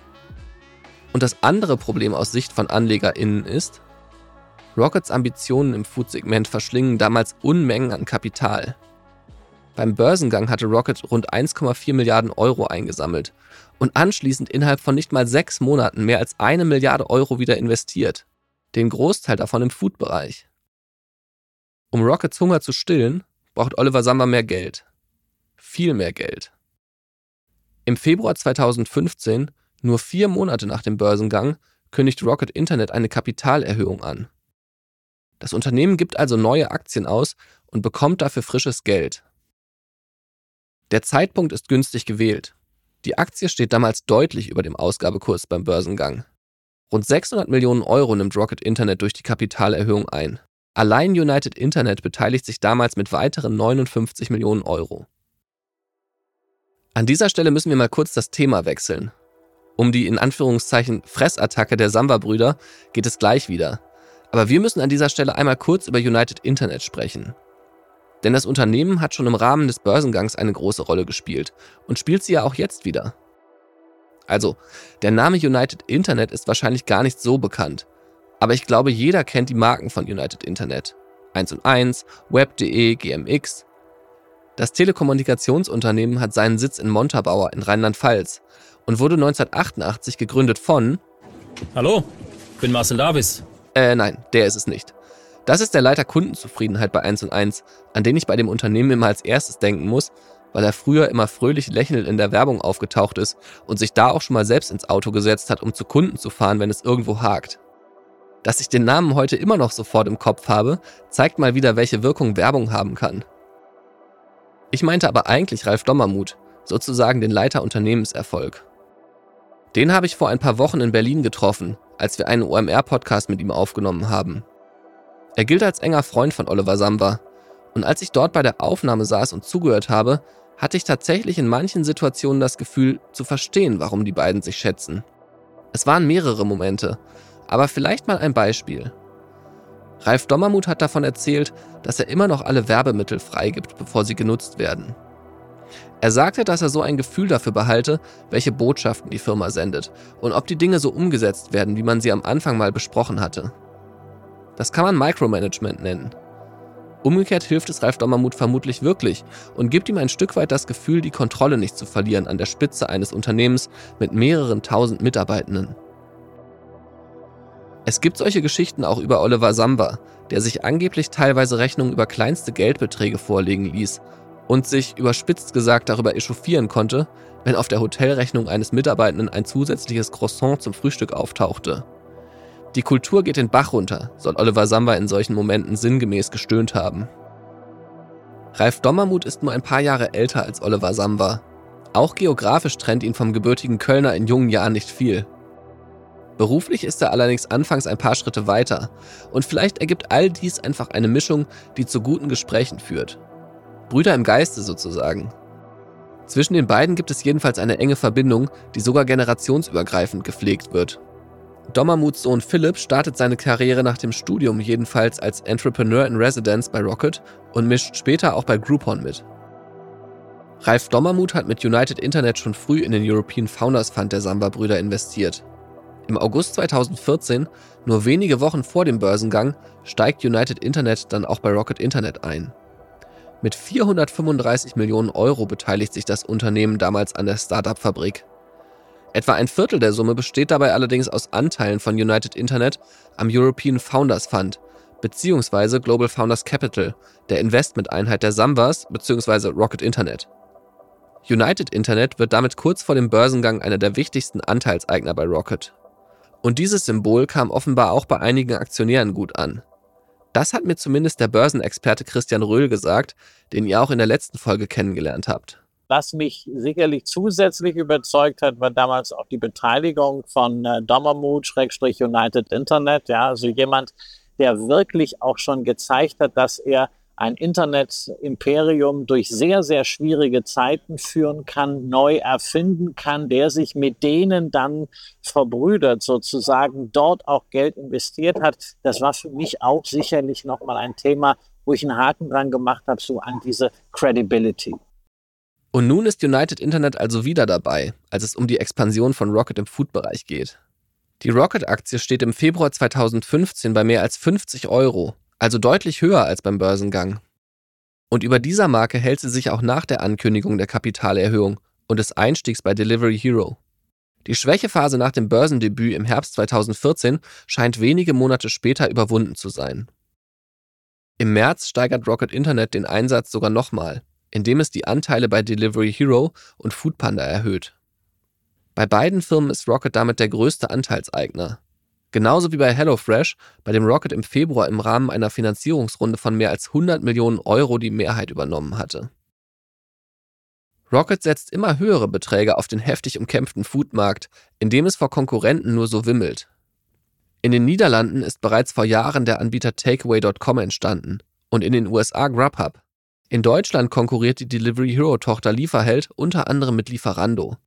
Und das andere Problem aus Sicht von AnlegerInnen ist, Rockets Ambitionen im Food-Segment verschlingen damals Unmengen an Kapital. Beim Börsengang hatte Rocket rund 1,4 Milliarden Euro eingesammelt und anschließend innerhalb von nicht mal sechs Monaten mehr als eine Milliarde Euro wieder investiert. Den Großteil davon im Food-Bereich. Um Rockets Hunger zu stillen, braucht Oliver Samba mehr Geld. Viel mehr Geld. Im Februar 2015, nur vier Monate nach dem Börsengang, kündigt Rocket Internet eine Kapitalerhöhung an. Das Unternehmen gibt also neue Aktien aus und bekommt dafür frisches Geld. Der Zeitpunkt ist günstig gewählt. Die Aktie steht damals deutlich über dem Ausgabekurs beim Börsengang. Rund 600 Millionen Euro nimmt Rocket Internet durch die Kapitalerhöhung ein. Allein United Internet beteiligt sich damals mit weiteren 59 Millionen Euro. An dieser Stelle müssen wir mal kurz das Thema wechseln. Um die in Anführungszeichen Fressattacke der Samba-Brüder geht es gleich wieder. Aber wir müssen an dieser Stelle einmal kurz über United Internet sprechen. Denn das Unternehmen hat schon im Rahmen des Börsengangs eine große Rolle gespielt und spielt sie ja auch jetzt wieder. Also, der Name United Internet ist wahrscheinlich gar nicht so bekannt, aber ich glaube, jeder kennt die Marken von United Internet. 1 und 1, Web.de, GMX. Das Telekommunikationsunternehmen hat seinen Sitz in Montabaur in Rheinland-Pfalz und wurde 1988 gegründet von Hallo, bin Marcel Davis. Äh, nein, der ist es nicht. Das ist der Leiter Kundenzufriedenheit bei 1 und 1, an den ich bei dem Unternehmen immer als erstes denken muss, weil er früher immer fröhlich lächelnd in der Werbung aufgetaucht ist und sich da auch schon mal selbst ins Auto gesetzt hat, um zu Kunden zu fahren, wenn es irgendwo hakt. Dass ich den Namen heute immer noch sofort im Kopf habe, zeigt mal wieder, welche Wirkung Werbung haben kann. Ich meinte aber eigentlich Ralf Dommermuth, sozusagen den Leiter Unternehmenserfolg. Den habe ich vor ein paar Wochen in Berlin getroffen, als wir einen OMR-Podcast mit ihm aufgenommen haben. Er gilt als enger Freund von Oliver Samba. Und als ich dort bei der Aufnahme saß und zugehört habe, hatte ich tatsächlich in manchen Situationen das Gefühl, zu verstehen, warum die beiden sich schätzen. Es waren mehrere Momente, aber vielleicht mal ein Beispiel. Ralf Dommermuth hat davon erzählt, dass er immer noch alle Werbemittel freigibt, bevor sie genutzt werden. Er sagte, dass er so ein Gefühl dafür behalte, welche Botschaften die Firma sendet und ob die Dinge so umgesetzt werden, wie man sie am Anfang mal besprochen hatte. Das kann man Micromanagement nennen. Umgekehrt hilft es Ralf Dommermuth vermutlich wirklich und gibt ihm ein Stück weit das Gefühl, die Kontrolle nicht zu verlieren an der Spitze eines Unternehmens mit mehreren tausend Mitarbeitenden. Es gibt solche Geschichten auch über Oliver Samba, der sich angeblich teilweise Rechnungen über kleinste Geldbeträge vorlegen ließ und sich überspitzt gesagt darüber echauffieren konnte, wenn auf der Hotelrechnung eines Mitarbeitenden ein zusätzliches Croissant zum Frühstück auftauchte. Die Kultur geht den Bach runter, soll Oliver Samba in solchen Momenten sinngemäß gestöhnt haben. Ralf Dommermuth ist nur ein paar Jahre älter als Oliver Samba. Auch geografisch trennt ihn vom gebürtigen Kölner in jungen Jahren nicht viel. Beruflich ist er allerdings anfangs ein paar Schritte weiter und vielleicht ergibt all dies einfach eine Mischung, die zu guten Gesprächen führt. Brüder im Geiste sozusagen. Zwischen den beiden gibt es jedenfalls eine enge Verbindung, die sogar generationsübergreifend gepflegt wird. Dommermuths Sohn Philipp startet seine Karriere nach dem Studium jedenfalls als Entrepreneur in Residence bei Rocket und mischt später auch bei Groupon mit. Ralf Dommermuth hat mit United Internet schon früh in den European Founders Fund der Samba-Brüder investiert. Im August 2014, nur wenige Wochen vor dem Börsengang, steigt United Internet dann auch bei Rocket Internet ein. Mit 435 Millionen Euro beteiligt sich das Unternehmen damals an der Startup-Fabrik. Etwa ein Viertel der Summe besteht dabei allerdings aus Anteilen von United Internet am European Founders Fund bzw. Global Founders Capital, der Investmenteinheit der Sambas bzw. Rocket Internet. United Internet wird damit kurz vor dem Börsengang einer der wichtigsten Anteilseigner bei Rocket. Und dieses Symbol kam offenbar auch bei einigen Aktionären gut an. Das hat mir zumindest der Börsenexperte Christian Röhl gesagt, den ihr auch in der letzten Folge kennengelernt habt. Was mich sicherlich zusätzlich überzeugt hat, war damals auch die Beteiligung von äh, Dommermood, Schrägstrich United Internet. Ja, also jemand, der wirklich auch schon gezeigt hat, dass er ein Internet-Imperium durch sehr, sehr schwierige Zeiten führen kann, neu erfinden kann, der sich mit denen dann verbrüdert, sozusagen dort auch Geld investiert hat. Das war für mich auch sicherlich nochmal ein Thema, wo ich einen Haken dran gemacht habe, so an diese Credibility. Und nun ist United Internet also wieder dabei, als es um die Expansion von Rocket im Food-Bereich geht. Die Rocket-Aktie steht im Februar 2015 bei mehr als 50 Euro, also deutlich höher als beim Börsengang. Und über dieser Marke hält sie sich auch nach der Ankündigung der Kapitalerhöhung und des Einstiegs bei Delivery Hero. Die Schwächephase nach dem Börsendebüt im Herbst 2014 scheint wenige Monate später überwunden zu sein. Im März steigert Rocket Internet den Einsatz sogar nochmal, indem es die Anteile bei Delivery Hero und Foodpanda erhöht. Bei beiden Firmen ist Rocket damit der größte Anteilseigner. Genauso wie bei HelloFresh, bei dem Rocket im Februar im Rahmen einer Finanzierungsrunde von mehr als 100 Millionen Euro die Mehrheit übernommen hatte. Rocket setzt immer höhere Beträge auf den heftig umkämpften Foodmarkt, in dem es vor Konkurrenten nur so wimmelt. In den Niederlanden ist bereits vor Jahren der Anbieter Takeaway.com entstanden und in den USA Grubhub. In Deutschland konkurriert die Delivery Hero Tochter Lieferheld unter anderem mit Lieferando.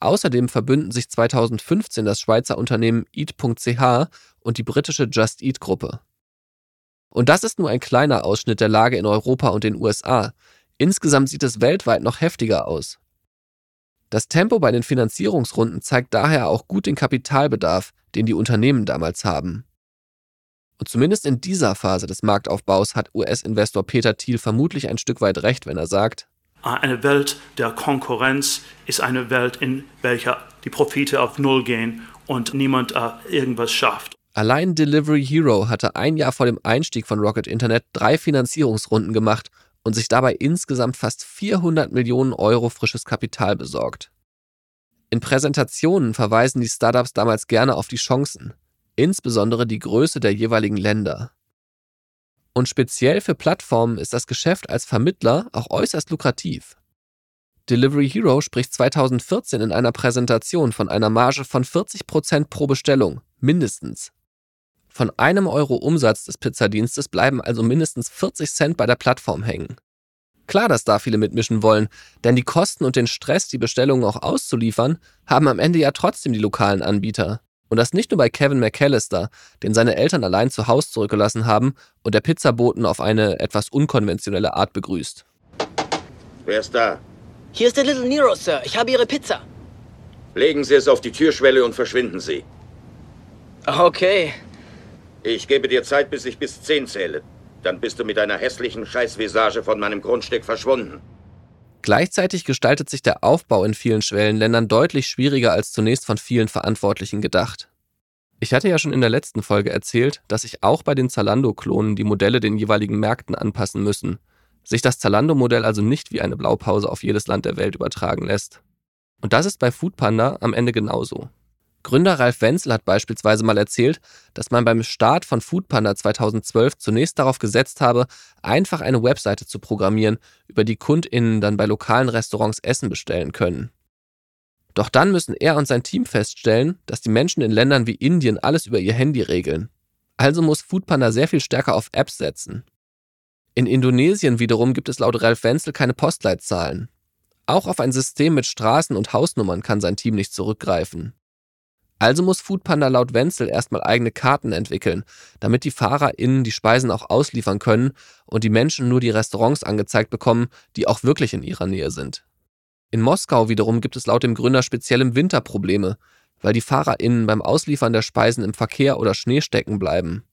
Außerdem verbünden sich 2015 das Schweizer Unternehmen Eat.ch und die britische Just Eat Gruppe. Und das ist nur ein kleiner Ausschnitt der Lage in Europa und den USA. Insgesamt sieht es weltweit noch heftiger aus. Das Tempo bei den Finanzierungsrunden zeigt daher auch gut den Kapitalbedarf, den die Unternehmen damals haben. Und zumindest in dieser Phase des Marktaufbaus hat US-Investor Peter Thiel vermutlich ein Stück weit recht, wenn er sagt, eine Welt der Konkurrenz ist eine Welt, in welcher die Profite auf Null gehen und niemand äh, irgendwas schafft. Allein Delivery Hero hatte ein Jahr vor dem Einstieg von Rocket Internet drei Finanzierungsrunden gemacht und sich dabei insgesamt fast 400 Millionen Euro frisches Kapital besorgt. In Präsentationen verweisen die Startups damals gerne auf die Chancen, insbesondere die Größe der jeweiligen Länder. Und speziell für Plattformen ist das Geschäft als Vermittler auch äußerst lukrativ. Delivery Hero spricht 2014 in einer Präsentation von einer Marge von 40% pro Bestellung, mindestens. Von einem Euro Umsatz des Pizzadienstes bleiben also mindestens 40 Cent bei der Plattform hängen. Klar, dass da viele mitmischen wollen, denn die Kosten und den Stress, die Bestellungen auch auszuliefern, haben am Ende ja trotzdem die lokalen Anbieter. Und das nicht nur bei Kevin McAllister, den seine Eltern allein zu Hause zurückgelassen haben und der Pizzaboten auf eine etwas unkonventionelle Art begrüßt. Wer ist da? Hier ist der Little Nero, Sir. Ich habe Ihre Pizza. Legen Sie es auf die Türschwelle und verschwinden Sie. Okay. Ich gebe dir Zeit, bis ich bis zehn zähle. Dann bist du mit deiner hässlichen Scheißvisage von meinem Grundstück verschwunden. Gleichzeitig gestaltet sich der Aufbau in vielen Schwellenländern deutlich schwieriger als zunächst von vielen Verantwortlichen gedacht. Ich hatte ja schon in der letzten Folge erzählt, dass sich auch bei den Zalando-Klonen die Modelle den jeweiligen Märkten anpassen müssen, sich das Zalando-Modell also nicht wie eine Blaupause auf jedes Land der Welt übertragen lässt. Und das ist bei Foodpanda am Ende genauso. Gründer Ralf Wenzel hat beispielsweise mal erzählt, dass man beim Start von Foodpanda 2012 zunächst darauf gesetzt habe, einfach eine Webseite zu programmieren, über die KundInnen dann bei lokalen Restaurants Essen bestellen können. Doch dann müssen er und sein Team feststellen, dass die Menschen in Ländern wie Indien alles über ihr Handy regeln. Also muss Foodpanda sehr viel stärker auf Apps setzen. In Indonesien wiederum gibt es laut Ralf Wenzel keine Postleitzahlen. Auch auf ein System mit Straßen und Hausnummern kann sein Team nicht zurückgreifen. Also muss Foodpanda laut Wenzel erstmal eigene Karten entwickeln, damit die FahrerInnen die Speisen auch ausliefern können und die Menschen nur die Restaurants angezeigt bekommen, die auch wirklich in ihrer Nähe sind. In Moskau wiederum gibt es laut dem Gründer speziell im Winter Probleme, weil die FahrerInnen beim Ausliefern der Speisen im Verkehr oder Schnee stecken bleiben.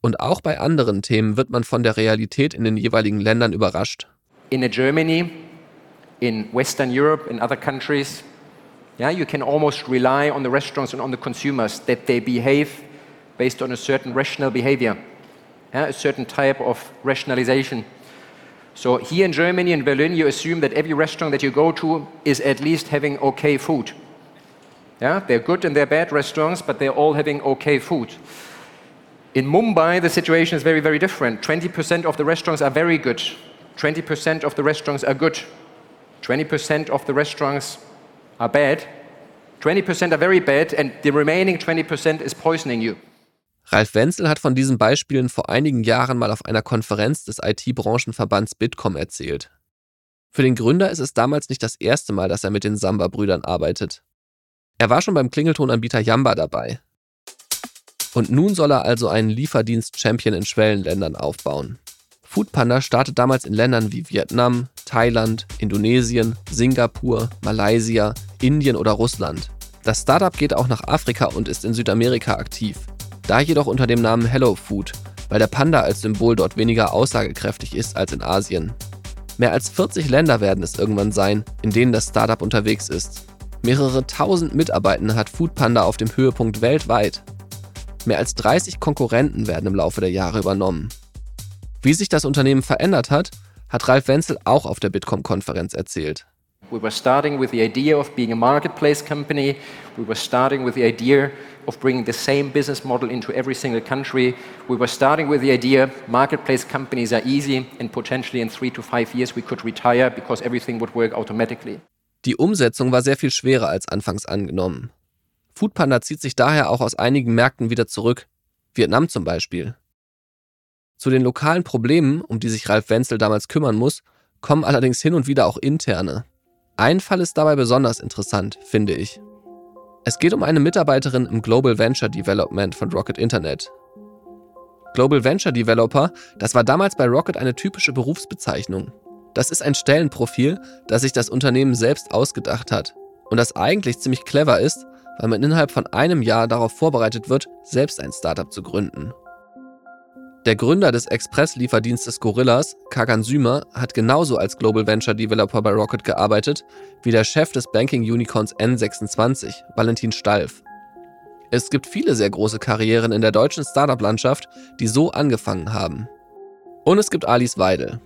Und auch bei anderen Themen wird man von der Realität in den jeweiligen Ländern überrascht. In Germany, in Western Europe, in other countries, Yeah, you can almost rely on the restaurants and on the consumers that they behave based on a certain rational behavior, yeah, a certain type of rationalization. So here in Germany, in Berlin, you assume that every restaurant that you go to is at least having okay food. Yeah, they're good and they're bad restaurants, but they're all having okay food. In Mumbai, the situation is very, very different. 20% of the restaurants are very good. 20% of the restaurants are good. 20% of the restaurants are bad, 20% are very bad and the remaining 20% is poisoning you. Ralf Wenzel hat von diesen Beispielen vor einigen Jahren mal auf einer Konferenz des IT-Branchenverbands Bitkom erzählt. Für den Gründer ist es damals nicht das erste Mal, dass er mit den Samba-Brüdern arbeitet. Er war schon beim Klingeltonanbieter Yamba dabei. Und nun soll er also einen Lieferdienst-Champion in Schwellenländern aufbauen. Foodpanda startet damals in Ländern wie Vietnam, Thailand, Indonesien, Singapur, Malaysia, Indien oder Russland. Das Startup geht auch nach Afrika und ist in Südamerika aktiv. Da jedoch unter dem Namen Hello Food, weil der Panda als Symbol dort weniger aussagekräftig ist als in Asien. Mehr als 40 Länder werden es irgendwann sein, in denen das Startup unterwegs ist. Mehrere tausend Mitarbeitende hat Foodpanda auf dem Höhepunkt weltweit. Mehr als 30 Konkurrenten werden im Laufe der Jahre übernommen. Wie sich das Unternehmen verändert hat, hat Ralf Wenzel auch auf der Bitkom-Konferenz erzählt. We were starting with the idea of being a marketplace company. We were starting with the idea of bringing the same business model into every single country. We were starting with the idea marketplace companies are easy and potentially in three to five years we could retire because everything would work automatically. Die Umsetzung war sehr viel schwerer als anfangs angenommen. Foodpanda zieht sich daher auch aus einigen Märkten wieder zurück, Vietnam zum Beispiel. Zu den lokalen Problemen, um die sich Ralf Wenzel damals kümmern muss, kommen allerdings hin und wieder auch interne. Ein Fall ist dabei besonders interessant, finde ich. Es geht um eine Mitarbeiterin im Global Venture Development von Rocket Internet. Global Venture Developer, das war damals bei Rocket eine typische Berufsbezeichnung. Das ist ein Stellenprofil, das sich das Unternehmen selbst ausgedacht hat und das eigentlich ziemlich clever ist, weil man innerhalb von einem Jahr darauf vorbereitet wird, selbst ein Startup zu gründen. Der Gründer des Express-Lieferdienstes Gorillas, Kagan Sümer, hat genauso als Global Venture Developer bei Rocket gearbeitet wie der Chef des Banking-Unicorns N26, Valentin Stalf. Es gibt viele sehr große Karrieren in der deutschen Startup-Landschaft, die so angefangen haben. Und es gibt Alice Weidel.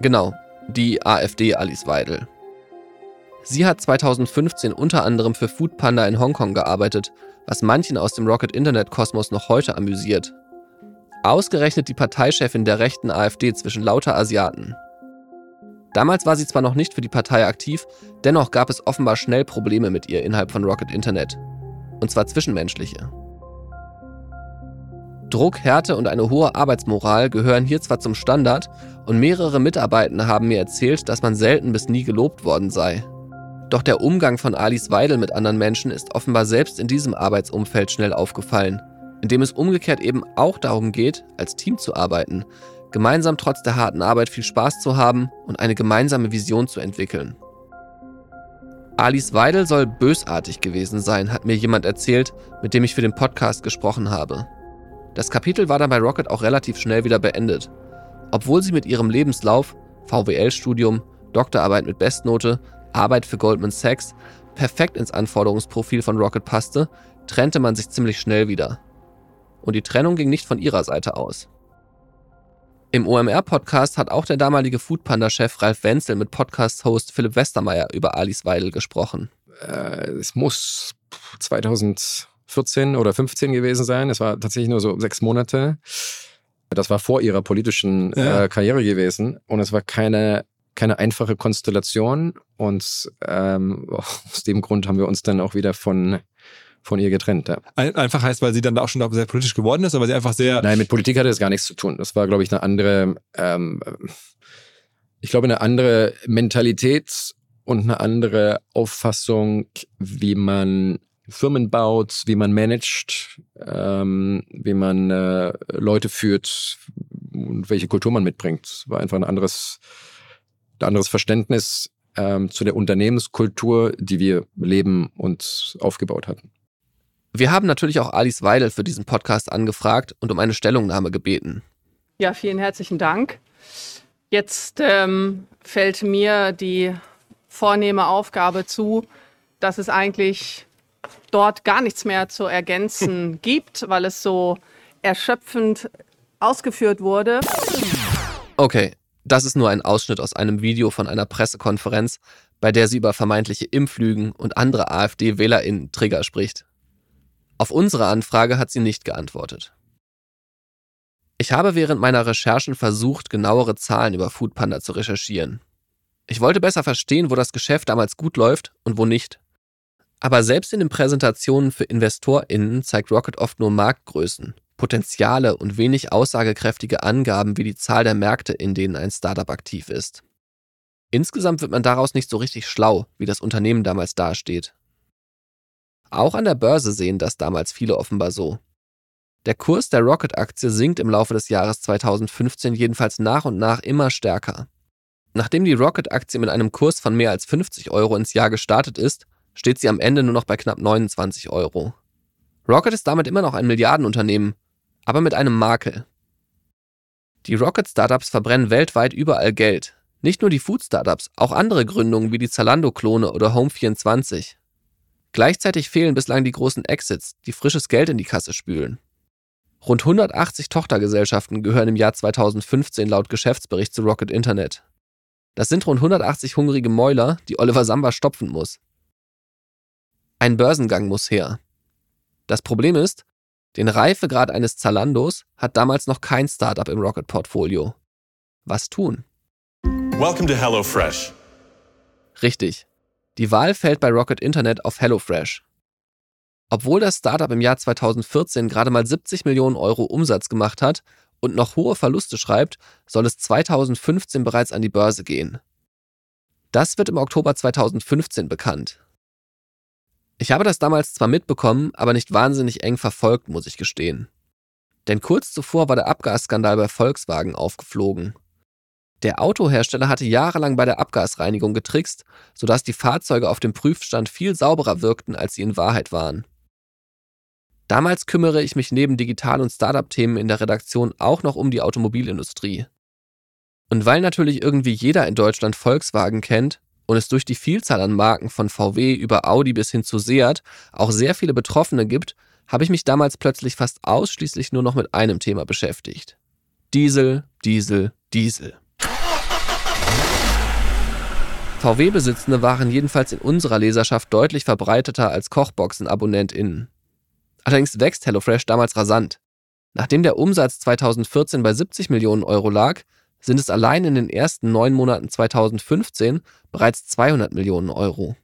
Genau, die AfD Alice Weidel. Sie hat 2015 unter anderem für Foodpanda in Hongkong gearbeitet, was manchen aus dem Rocket Internet Kosmos noch heute amüsiert. Ausgerechnet die Parteichefin der rechten AfD zwischen lauter Asiaten. Damals war sie zwar noch nicht für die Partei aktiv, dennoch gab es offenbar schnell Probleme mit ihr innerhalb von Rocket Internet. Und zwar zwischenmenschliche. Druck, Härte und eine hohe Arbeitsmoral gehören hier zwar zum Standard und mehrere Mitarbeitende haben mir erzählt, dass man selten bis nie gelobt worden sei. Doch der Umgang von Alice Weidel mit anderen Menschen ist offenbar selbst in diesem Arbeitsumfeld schnell aufgefallen, indem es umgekehrt eben auch darum geht, als Team zu arbeiten, gemeinsam trotz der harten Arbeit viel Spaß zu haben und eine gemeinsame Vision zu entwickeln. Alice Weidel soll bösartig gewesen sein, hat mir jemand erzählt, mit dem ich für den Podcast gesprochen habe. Das Kapitel war dann bei Rocket auch relativ schnell wieder beendet. Obwohl sie mit ihrem Lebenslauf, VWL-Studium, Doktorarbeit mit Bestnote, Arbeit für Goldman Sachs perfekt ins Anforderungsprofil von Rocket passte, trennte man sich ziemlich schnell wieder. Und die Trennung ging nicht von ihrer Seite aus. Im OMR-Podcast hat auch der damalige Foodpanda-Chef Ralf Wenzel mit Podcast-Host Philipp Westermeier über Alice Weidel gesprochen. Äh, es muss 2014 oder 15 gewesen sein. Es war tatsächlich nur so sechs Monate. Das war vor ihrer politischen ja. äh, Karriere gewesen. Und es war keine keine einfache Konstellation und ähm, <laughs> aus dem Grund haben wir uns dann auch wieder von von ihr getrennt. Ja. Einfach heißt, weil sie dann auch schon sehr politisch geworden ist, aber sie einfach sehr. Nein, mit Politik hatte das gar nichts zu tun. Das war, glaube ich, eine andere, ähm, ich glaube, eine andere Mentalität und eine andere Auffassung, wie man Firmen baut, wie man managt, ähm, wie man äh, Leute führt und welche Kultur man mitbringt. Es war einfach ein anderes ein anderes Verständnis ähm, zu der Unternehmenskultur, die wir leben und aufgebaut hatten. Wir haben natürlich auch Alice Weidel für diesen Podcast angefragt und um eine Stellungnahme gebeten. Ja, vielen herzlichen Dank. Jetzt ähm, fällt mir die vornehme Aufgabe zu, dass es eigentlich dort gar nichts mehr zu ergänzen <laughs> gibt, weil es so erschöpfend ausgeführt wurde. Okay, das ist nur ein Ausschnitt aus einem Video von einer Pressekonferenz, bei der sie über vermeintliche Impflügen und andere AfD-WählerInnen-Trigger spricht. Auf unsere Anfrage hat sie nicht geantwortet. Ich habe während meiner Recherchen versucht, genauere Zahlen über Foodpanda zu recherchieren. Ich wollte besser verstehen, wo das Geschäft damals gut läuft und wo nicht. Aber selbst in den Präsentationen für InvestorInnen zeigt Rocket oft nur Marktgrößen, Potenziale und wenig aussagekräftige Angaben wie die Zahl der Märkte, in denen ein Startup aktiv ist. Insgesamt wird man daraus nicht so richtig schlau, wie das Unternehmen damals dasteht. Auch an der Börse sehen das damals viele offenbar so. Der Kurs der Rocket-Aktie sinkt im Laufe des Jahres 2015 jedenfalls nach und nach immer stärker. Nachdem die Rocket-Aktie mit einem Kurs von mehr als 50 Euro ins Jahr gestartet ist, steht sie am Ende nur noch bei knapp 29 Euro. Rocket ist damit immer noch ein Milliardenunternehmen, aber mit einem Makel. Die Rocket-Startups verbrennen weltweit überall Geld. Nicht nur die Food-Startups, auch andere Gründungen wie die Zalando-Klone oder Home24. Gleichzeitig fehlen bislang die großen Exits, die frisches Geld in die Kasse spülen. Rund 180 Tochtergesellschaften gehören im Jahr 2015 laut Geschäftsbericht zu Rocket Internet. Das sind rund 180 hungrige Mäuler, die Oliver Samba stopfen muss. Ein Börsengang muss her. Das Problem ist, den Reifegrad eines Zalandos hat damals noch kein Startup im Rocket-Portfolio. Was tun? Welcome to HelloFresh. Richtig. Die Wahl fällt bei Rocket Internet auf HelloFresh. Obwohl das Startup im Jahr 2014 gerade mal 70 Millionen Euro Umsatz gemacht hat und noch hohe Verluste schreibt, soll es 2015 bereits an die Börse gehen. Das wird im Oktober 2015 bekannt. Ich habe das damals zwar mitbekommen, aber nicht wahnsinnig eng verfolgt, muss ich gestehen. Denn kurz zuvor war der Abgasskandal bei Volkswagen aufgeflogen. Der Autohersteller hatte jahrelang bei der Abgasreinigung getrickst, sodass die Fahrzeuge auf dem Prüfstand viel sauberer wirkten, als sie in Wahrheit waren. Damals kümmere ich mich neben Digital- und Startup-Themen in der Redaktion auch noch um die Automobilindustrie. Und weil natürlich irgendwie jeder in Deutschland Volkswagen kennt, und es durch die Vielzahl an Marken von VW über Audi bis hin zu Seat auch sehr viele Betroffene gibt, habe ich mich damals plötzlich fast ausschließlich nur noch mit einem Thema beschäftigt. Diesel, Diesel, Diesel. VW-Besitzende waren jedenfalls in unserer Leserschaft deutlich verbreiteter als Kochboxen-AbonnentInnen. Allerdings wächst HelloFresh damals rasant. Nachdem der Umsatz 2014 bei 70 Millionen Euro lag, sind es allein in den ersten neun Monaten 2015 bereits 200 Millionen Euro.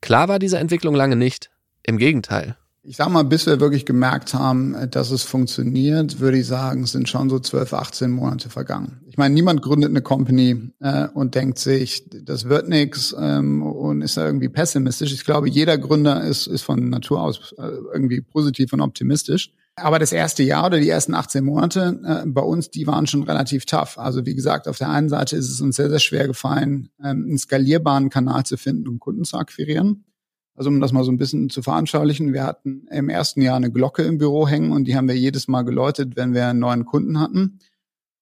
Klar war diese Entwicklung lange nicht. Im Gegenteil. Ich sag mal, bis wir wirklich gemerkt haben, dass es funktioniert, würde ich sagen, sind schon so 12, 18 Monate vergangen. Ich meine, niemand gründet eine Company äh, und denkt sich, das wird nichts ähm, und ist da irgendwie pessimistisch. Ich glaube, jeder Gründer ist, ist von Natur aus äh, irgendwie positiv und optimistisch. Aber das erste Jahr oder die ersten 18 Monate äh, bei uns, die waren schon relativ tough. Also wie gesagt, auf der einen Seite ist es uns sehr, sehr schwer gefallen, ähm, einen skalierbaren Kanal zu finden, um Kunden zu akquirieren. Also um das mal so ein bisschen zu veranschaulichen, wir hatten im ersten Jahr eine Glocke im Büro hängen und die haben wir jedes Mal geläutet, wenn wir einen neuen Kunden hatten.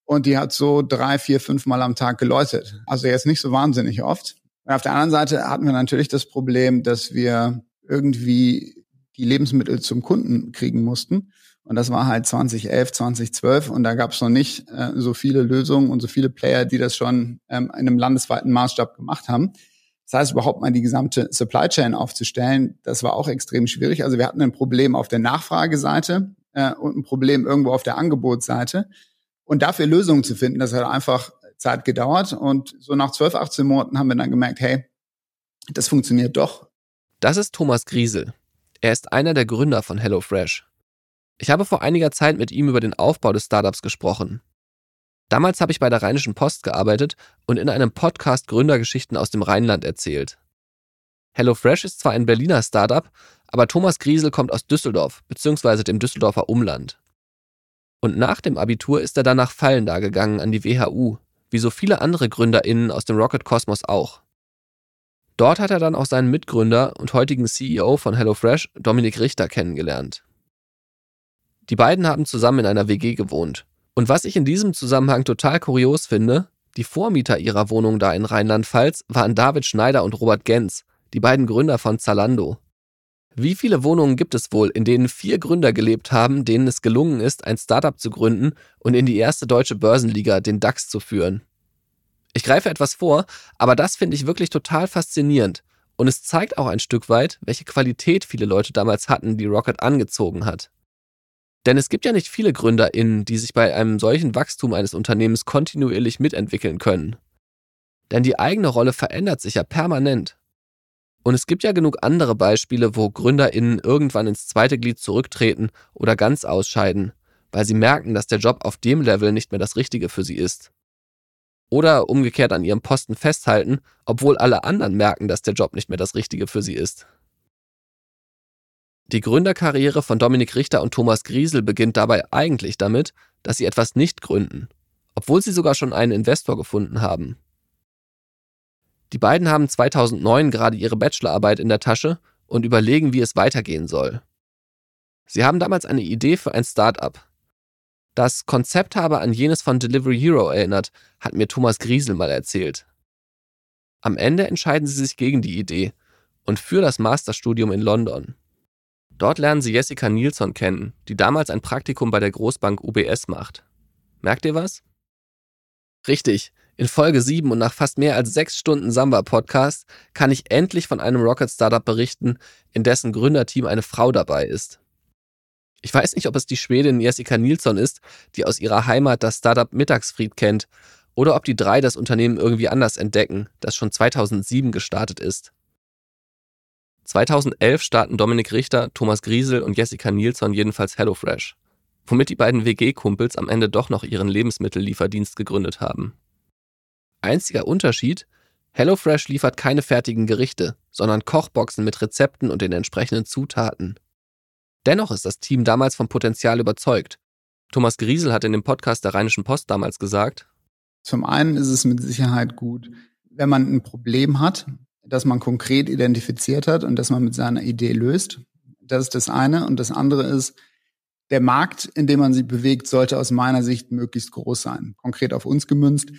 Und die hat so drei, vier, fünf Mal am Tag geläutet. Also jetzt nicht so wahnsinnig oft. Und auf der anderen Seite hatten wir natürlich das Problem, dass wir irgendwie die Lebensmittel zum Kunden kriegen mussten. Und das war halt 2011, 2012 und da gab es noch nicht äh, so viele Lösungen und so viele Player, die das schon ähm, in einem landesweiten Maßstab gemacht haben. Das heißt, überhaupt mal die gesamte Supply Chain aufzustellen, das war auch extrem schwierig. Also wir hatten ein Problem auf der Nachfrageseite äh, und ein Problem irgendwo auf der Angebotsseite. Und dafür Lösungen zu finden, das hat einfach Zeit gedauert. Und so nach 12, 18 Monaten haben wir dann gemerkt, hey, das funktioniert doch. Das ist Thomas Griesel. Er ist einer der Gründer von HelloFresh. Ich habe vor einiger Zeit mit ihm über den Aufbau des Startups gesprochen. Damals habe ich bei der Rheinischen Post gearbeitet und in einem Podcast Gründergeschichten aus dem Rheinland erzählt. HelloFresh ist zwar ein Berliner Startup, aber Thomas Griesel kommt aus Düsseldorf bzw. dem Düsseldorfer Umland. Und nach dem Abitur ist er dann nach Fallenda gegangen an die WHU, wie so viele andere GründerInnen aus dem Rocket Kosmos auch. Dort hat er dann auch seinen Mitgründer und heutigen CEO von HelloFresh, Dominik Richter, kennengelernt. Die beiden haben zusammen in einer WG gewohnt. Und was ich in diesem Zusammenhang total kurios finde, die Vormieter ihrer Wohnung da in Rheinland-Pfalz waren David Schneider und Robert Gens, die beiden Gründer von Zalando. Wie viele Wohnungen gibt es wohl, in denen vier Gründer gelebt haben, denen es gelungen ist, ein Startup zu gründen und in die erste deutsche Börsenliga, den DAX, zu führen? Ich greife etwas vor, aber das finde ich wirklich total faszinierend und es zeigt auch ein Stück weit, welche Qualität viele Leute damals hatten, die Rocket angezogen hat. Denn es gibt ja nicht viele GründerInnen, die sich bei einem solchen Wachstum eines Unternehmens kontinuierlich mitentwickeln können. Denn die eigene Rolle verändert sich ja permanent. Und es gibt ja genug andere Beispiele, wo GründerInnen irgendwann ins zweite Glied zurücktreten oder ganz ausscheiden, weil sie merken, dass der Job auf dem Level nicht mehr das Richtige für sie ist. Oder umgekehrt an ihrem Posten festhalten, obwohl alle anderen merken, dass der Job nicht mehr das Richtige für sie ist. Die Gründerkarriere von Dominik Richter und Thomas Griesel beginnt dabei eigentlich damit, dass sie etwas nicht gründen, obwohl sie sogar schon einen Investor gefunden haben. Die beiden haben 2009 gerade ihre Bachelorarbeit in der Tasche und überlegen, wie es weitergehen soll. Sie haben damals eine Idee für ein Start-up. Das Konzept habe an jenes von Delivery Hero erinnert, hat mir Thomas Griesel mal erzählt. Am Ende entscheiden sie sich gegen die Idee und für das Masterstudium in London. Dort lernen sie Jessica Nilsson kennen, die damals ein Praktikum bei der Großbank UBS macht. Merkt ihr was? Richtig, in Folge 7 und nach fast mehr als sechs Stunden Samba-Podcast kann ich endlich von einem Rocket-Startup berichten, in dessen Gründerteam eine Frau dabei ist. Ich weiß nicht, ob es die Schwedin Jessica Nilsson ist, die aus ihrer Heimat das Startup Mittagsfried kennt, oder ob die drei das Unternehmen irgendwie anders entdecken, das schon 2007 gestartet ist. 2011 starten Dominik Richter, Thomas Griesel und Jessica Nilsson jedenfalls HelloFresh, womit die beiden WG-Kumpels am Ende doch noch ihren Lebensmittellieferdienst gegründet haben. Einziger Unterschied, HelloFresh liefert keine fertigen Gerichte, sondern Kochboxen mit Rezepten und den entsprechenden Zutaten. Dennoch ist das Team damals vom Potenzial überzeugt. Thomas Griesel hat in dem Podcast der Rheinischen Post damals gesagt, Zum einen ist es mit Sicherheit gut, wenn man ein Problem hat, das man konkret identifiziert hat und das man mit seiner Idee löst. Das ist das eine. Und das andere ist, der Markt, in dem man sich bewegt, sollte aus meiner Sicht möglichst groß sein. Konkret auf uns gemünzt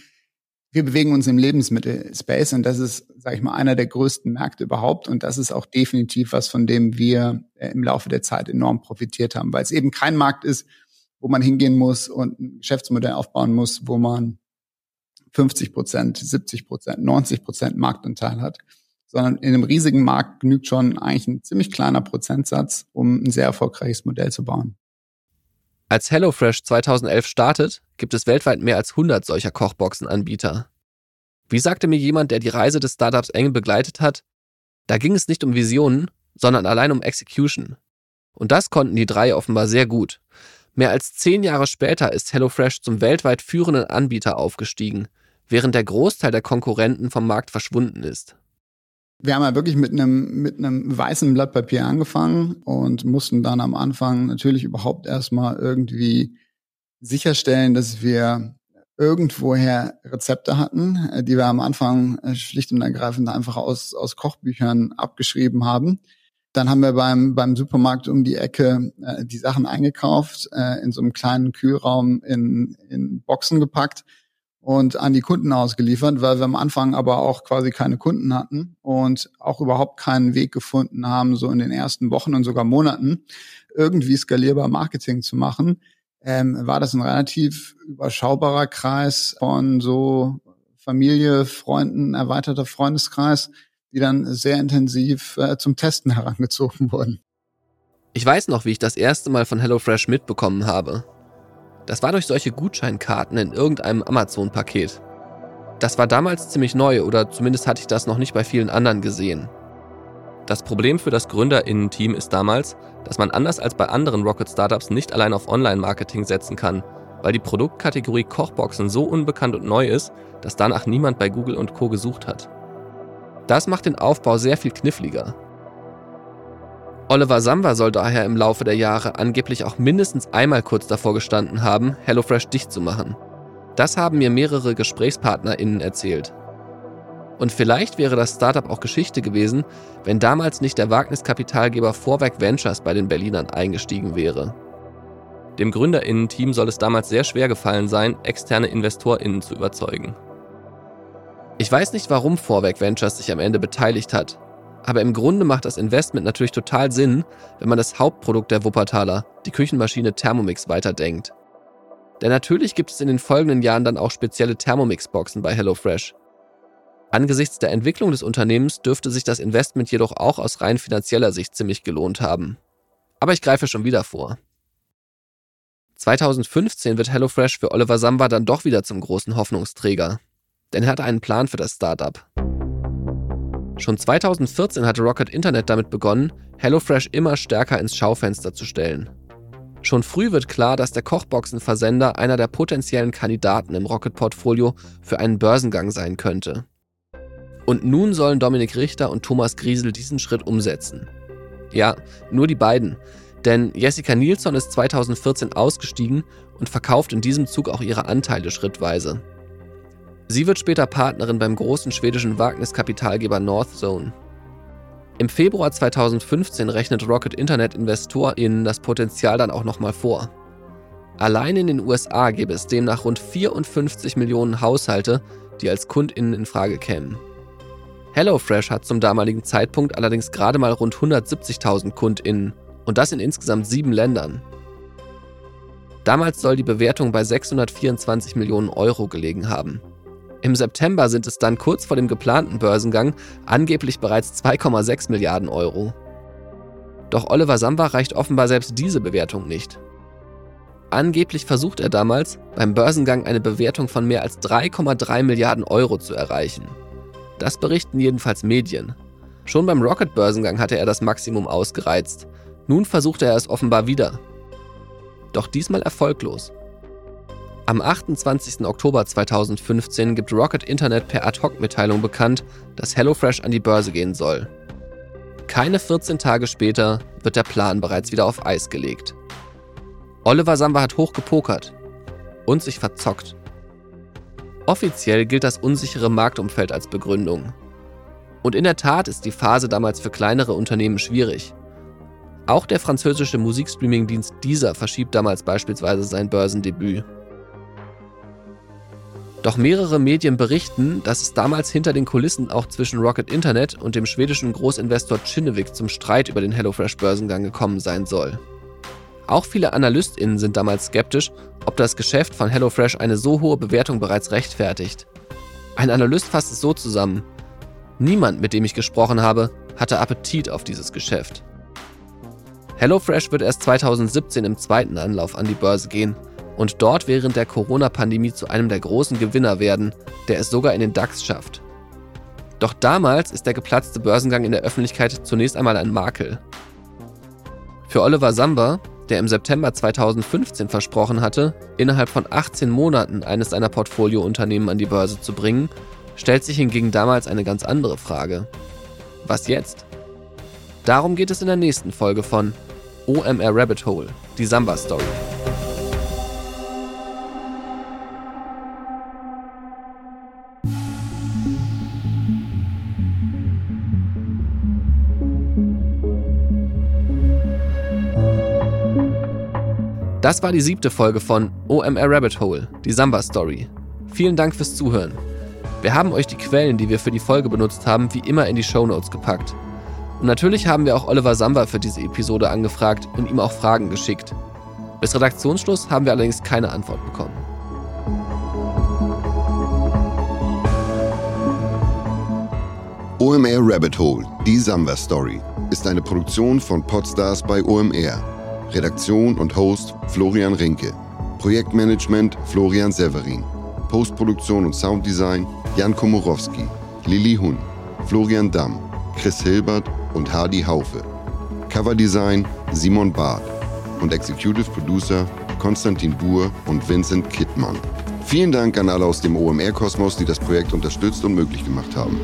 wir bewegen uns im Lebensmittelspace und das ist, sage ich mal, einer der größten Märkte überhaupt und das ist auch definitiv was, von dem wir äh, im Laufe der Zeit enorm profitiert haben, weil es eben kein Markt ist, wo man hingehen muss und ein Geschäftsmodell aufbauen muss, wo man 50 Prozent, 70 Prozent, 90 Prozent Marktanteil hat, sondern in einem riesigen Markt genügt schon eigentlich ein ziemlich kleiner Prozentsatz, um ein sehr erfolgreiches Modell zu bauen. Als HelloFresh 2011 startet, gibt es weltweit mehr als 100 solcher Kochboxenanbieter. Wie sagte mir jemand, der die Reise des Startups eng begleitet hat, da ging es nicht um Visionen, sondern allein um Execution. Und das konnten die drei offenbar sehr gut. Mehr als zehn Jahre später ist HelloFresh zum weltweit führenden Anbieter aufgestiegen, während der Großteil der Konkurrenten vom Markt verschwunden ist wir haben ja wirklich mit einem, mit einem weißen Blatt Papier angefangen und mussten dann am Anfang natürlich überhaupt erstmal irgendwie sicherstellen, dass wir irgendwoher Rezepte hatten, äh, die wir am Anfang äh, schlicht und ergreifend einfach aus, aus Kochbüchern abgeschrieben haben. Dann haben wir beim, beim Supermarkt um die Ecke äh, die Sachen eingekauft, äh, in so einem kleinen Kühlraum in, in Boxen gepackt und an die Kunden ausgeliefert, weil wir am Anfang aber auch quasi keine Kunden hatten und auch überhaupt keinen Weg gefunden haben, so in den ersten Wochen und sogar Monaten irgendwie skalierbar Marketing zu machen, ähm, war das ein relativ überschaubarer Kreis von so Familie, Freunden, erweiterter Freundeskreis, die dann sehr intensiv äh, zum Testen <laughs> herangezogen wurden. Ich weiß noch, wie ich das erste Mal von HelloFresh mitbekommen habe. Das war durch solche Gutscheinkarten in irgendeinem Amazon-Paket. Das war damals ziemlich neu oder zumindest hatte ich das noch nicht bei vielen anderen gesehen. Das Problem für das Gründerinnen-Team ist damals, dass man anders als bei anderen Rocket-Startups nicht allein auf Online-Marketing setzen kann, weil die Produktkategorie Kochboxen so unbekannt und neu ist, dass danach niemand bei Google und Co gesucht hat. Das macht den Aufbau sehr viel kniffliger. Oliver Samba soll daher im Laufe der Jahre angeblich auch mindestens einmal kurz davor gestanden haben, HelloFresh dicht zu machen. Das haben mir mehrere GesprächspartnerInnen erzählt. Und vielleicht wäre das Startup auch Geschichte gewesen, wenn damals nicht der Wagniskapitalgeber Vorwerk Ventures bei den Berlinern eingestiegen wäre. Dem GründerInnen-Team soll es damals sehr schwer gefallen sein, externe InvestorInnen zu überzeugen. Ich weiß nicht, warum Vorwerk Ventures sich am Ende beteiligt hat, aber im Grunde macht das Investment natürlich total Sinn, wenn man das Hauptprodukt der Wuppertaler, die Küchenmaschine Thermomix, weiterdenkt. Denn natürlich gibt es in den folgenden Jahren dann auch spezielle Thermomix-Boxen bei HelloFresh. Angesichts der Entwicklung des Unternehmens dürfte sich das Investment jedoch auch aus rein finanzieller Sicht ziemlich gelohnt haben. Aber ich greife schon wieder vor. 2015 wird HelloFresh für Oliver Samba dann doch wieder zum großen Hoffnungsträger. Denn er hat einen Plan für das Startup. Schon 2014 hatte Rocket Internet damit begonnen, HelloFresh immer stärker ins Schaufenster zu stellen. Schon früh wird klar, dass der Kochboxenversender einer der potenziellen Kandidaten im Rocket-Portfolio für einen Börsengang sein könnte. Und nun sollen Dominik Richter und Thomas Griesel diesen Schritt umsetzen. Ja, nur die beiden, denn Jessica Nilsson ist 2014 ausgestiegen und verkauft in diesem Zug auch ihre Anteile schrittweise. Sie wird später Partnerin beim großen schwedischen Wagniskapitalgeber Northzone. Im Februar 2015 rechnet Rocket Internet InvestorInnen das Potenzial dann auch nochmal vor. Allein in den USA gäbe es demnach rund 54 Millionen Haushalte, die als KundInnen in Frage kämen. HelloFresh hat zum damaligen Zeitpunkt allerdings gerade mal rund 170.000 KundInnen und das in insgesamt sieben Ländern. Damals soll die Bewertung bei 624 Millionen Euro gelegen haben. Im September sind es dann kurz vor dem geplanten Börsengang angeblich bereits 2,6 Milliarden Euro. Doch Oliver Samba reicht offenbar selbst diese Bewertung nicht. Angeblich versucht er damals, beim Börsengang eine Bewertung von mehr als 3,3 Milliarden Euro zu erreichen. Das berichten jedenfalls Medien. Schon beim Rocket-Börsengang hatte er das Maximum ausgereizt. Nun versucht er es offenbar wieder. Doch diesmal erfolglos. Am 28. Oktober 2015 gibt Rocket Internet per Ad-Hoc-Mitteilung bekannt, dass HelloFresh an die Börse gehen soll. Keine 14 Tage später wird der Plan bereits wieder auf Eis gelegt. Oliver Samba hat hochgepokert und sich verzockt. Offiziell gilt das unsichere Marktumfeld als Begründung. Und in der Tat ist die Phase damals für kleinere Unternehmen schwierig. Auch der französische Musikstreaming-Dienst Deezer verschiebt damals beispielsweise sein Börsendebüt. Doch mehrere Medien berichten, dass es damals hinter den Kulissen auch zwischen Rocket Internet und dem schwedischen Großinvestor Kinnevik zum Streit über den HelloFresh-Börsengang gekommen sein soll. Auch viele AnalystInnen sind damals skeptisch, ob das Geschäft von HelloFresh eine so hohe Bewertung bereits rechtfertigt. Ein Analyst fasst es so zusammen: Niemand, mit dem ich gesprochen habe, hatte Appetit auf dieses Geschäft. HelloFresh wird erst 2017 im zweiten Anlauf an die Börse gehen und dort während der Corona-Pandemie zu einem der großen Gewinner werden, der es sogar in den DAX schafft. Doch damals ist der geplatzte Börsengang in der Öffentlichkeit zunächst einmal ein Makel. Für Oliver Samba, der im September 2015 versprochen hatte, innerhalb von 18 Monaten eines seiner Portfoliounternehmen an die Börse zu bringen, stellt sich hingegen damals eine ganz andere Frage. Was jetzt? Darum geht es in der nächsten Folge von OMR Rabbit Hole, die Samba Story. Das war die siebte Folge von OMR Rabbit Hole, die Samba Story. Vielen Dank fürs Zuhören. Wir haben euch die Quellen, die wir für die Folge benutzt haben, wie immer in die Show Notes gepackt. Und natürlich haben wir auch Oliver Samba für diese Episode angefragt und ihm auch Fragen geschickt. Bis Redaktionsschluss haben wir allerdings keine Antwort bekommen. OMR Rabbit Hole, die Samba Story, ist eine Produktion von Podstars bei OMR. Redaktion und Host Florian Rinke. Projektmanagement Florian Severin. Postproduktion und Sounddesign Jan Komorowski, Lili Hun, Florian Damm, Chris Hilbert und Hardy Haufe. Coverdesign Simon Barth und Executive Producer Konstantin Buhr und Vincent Kittmann. Vielen Dank an alle aus dem OMR-Kosmos, die das Projekt unterstützt und möglich gemacht haben.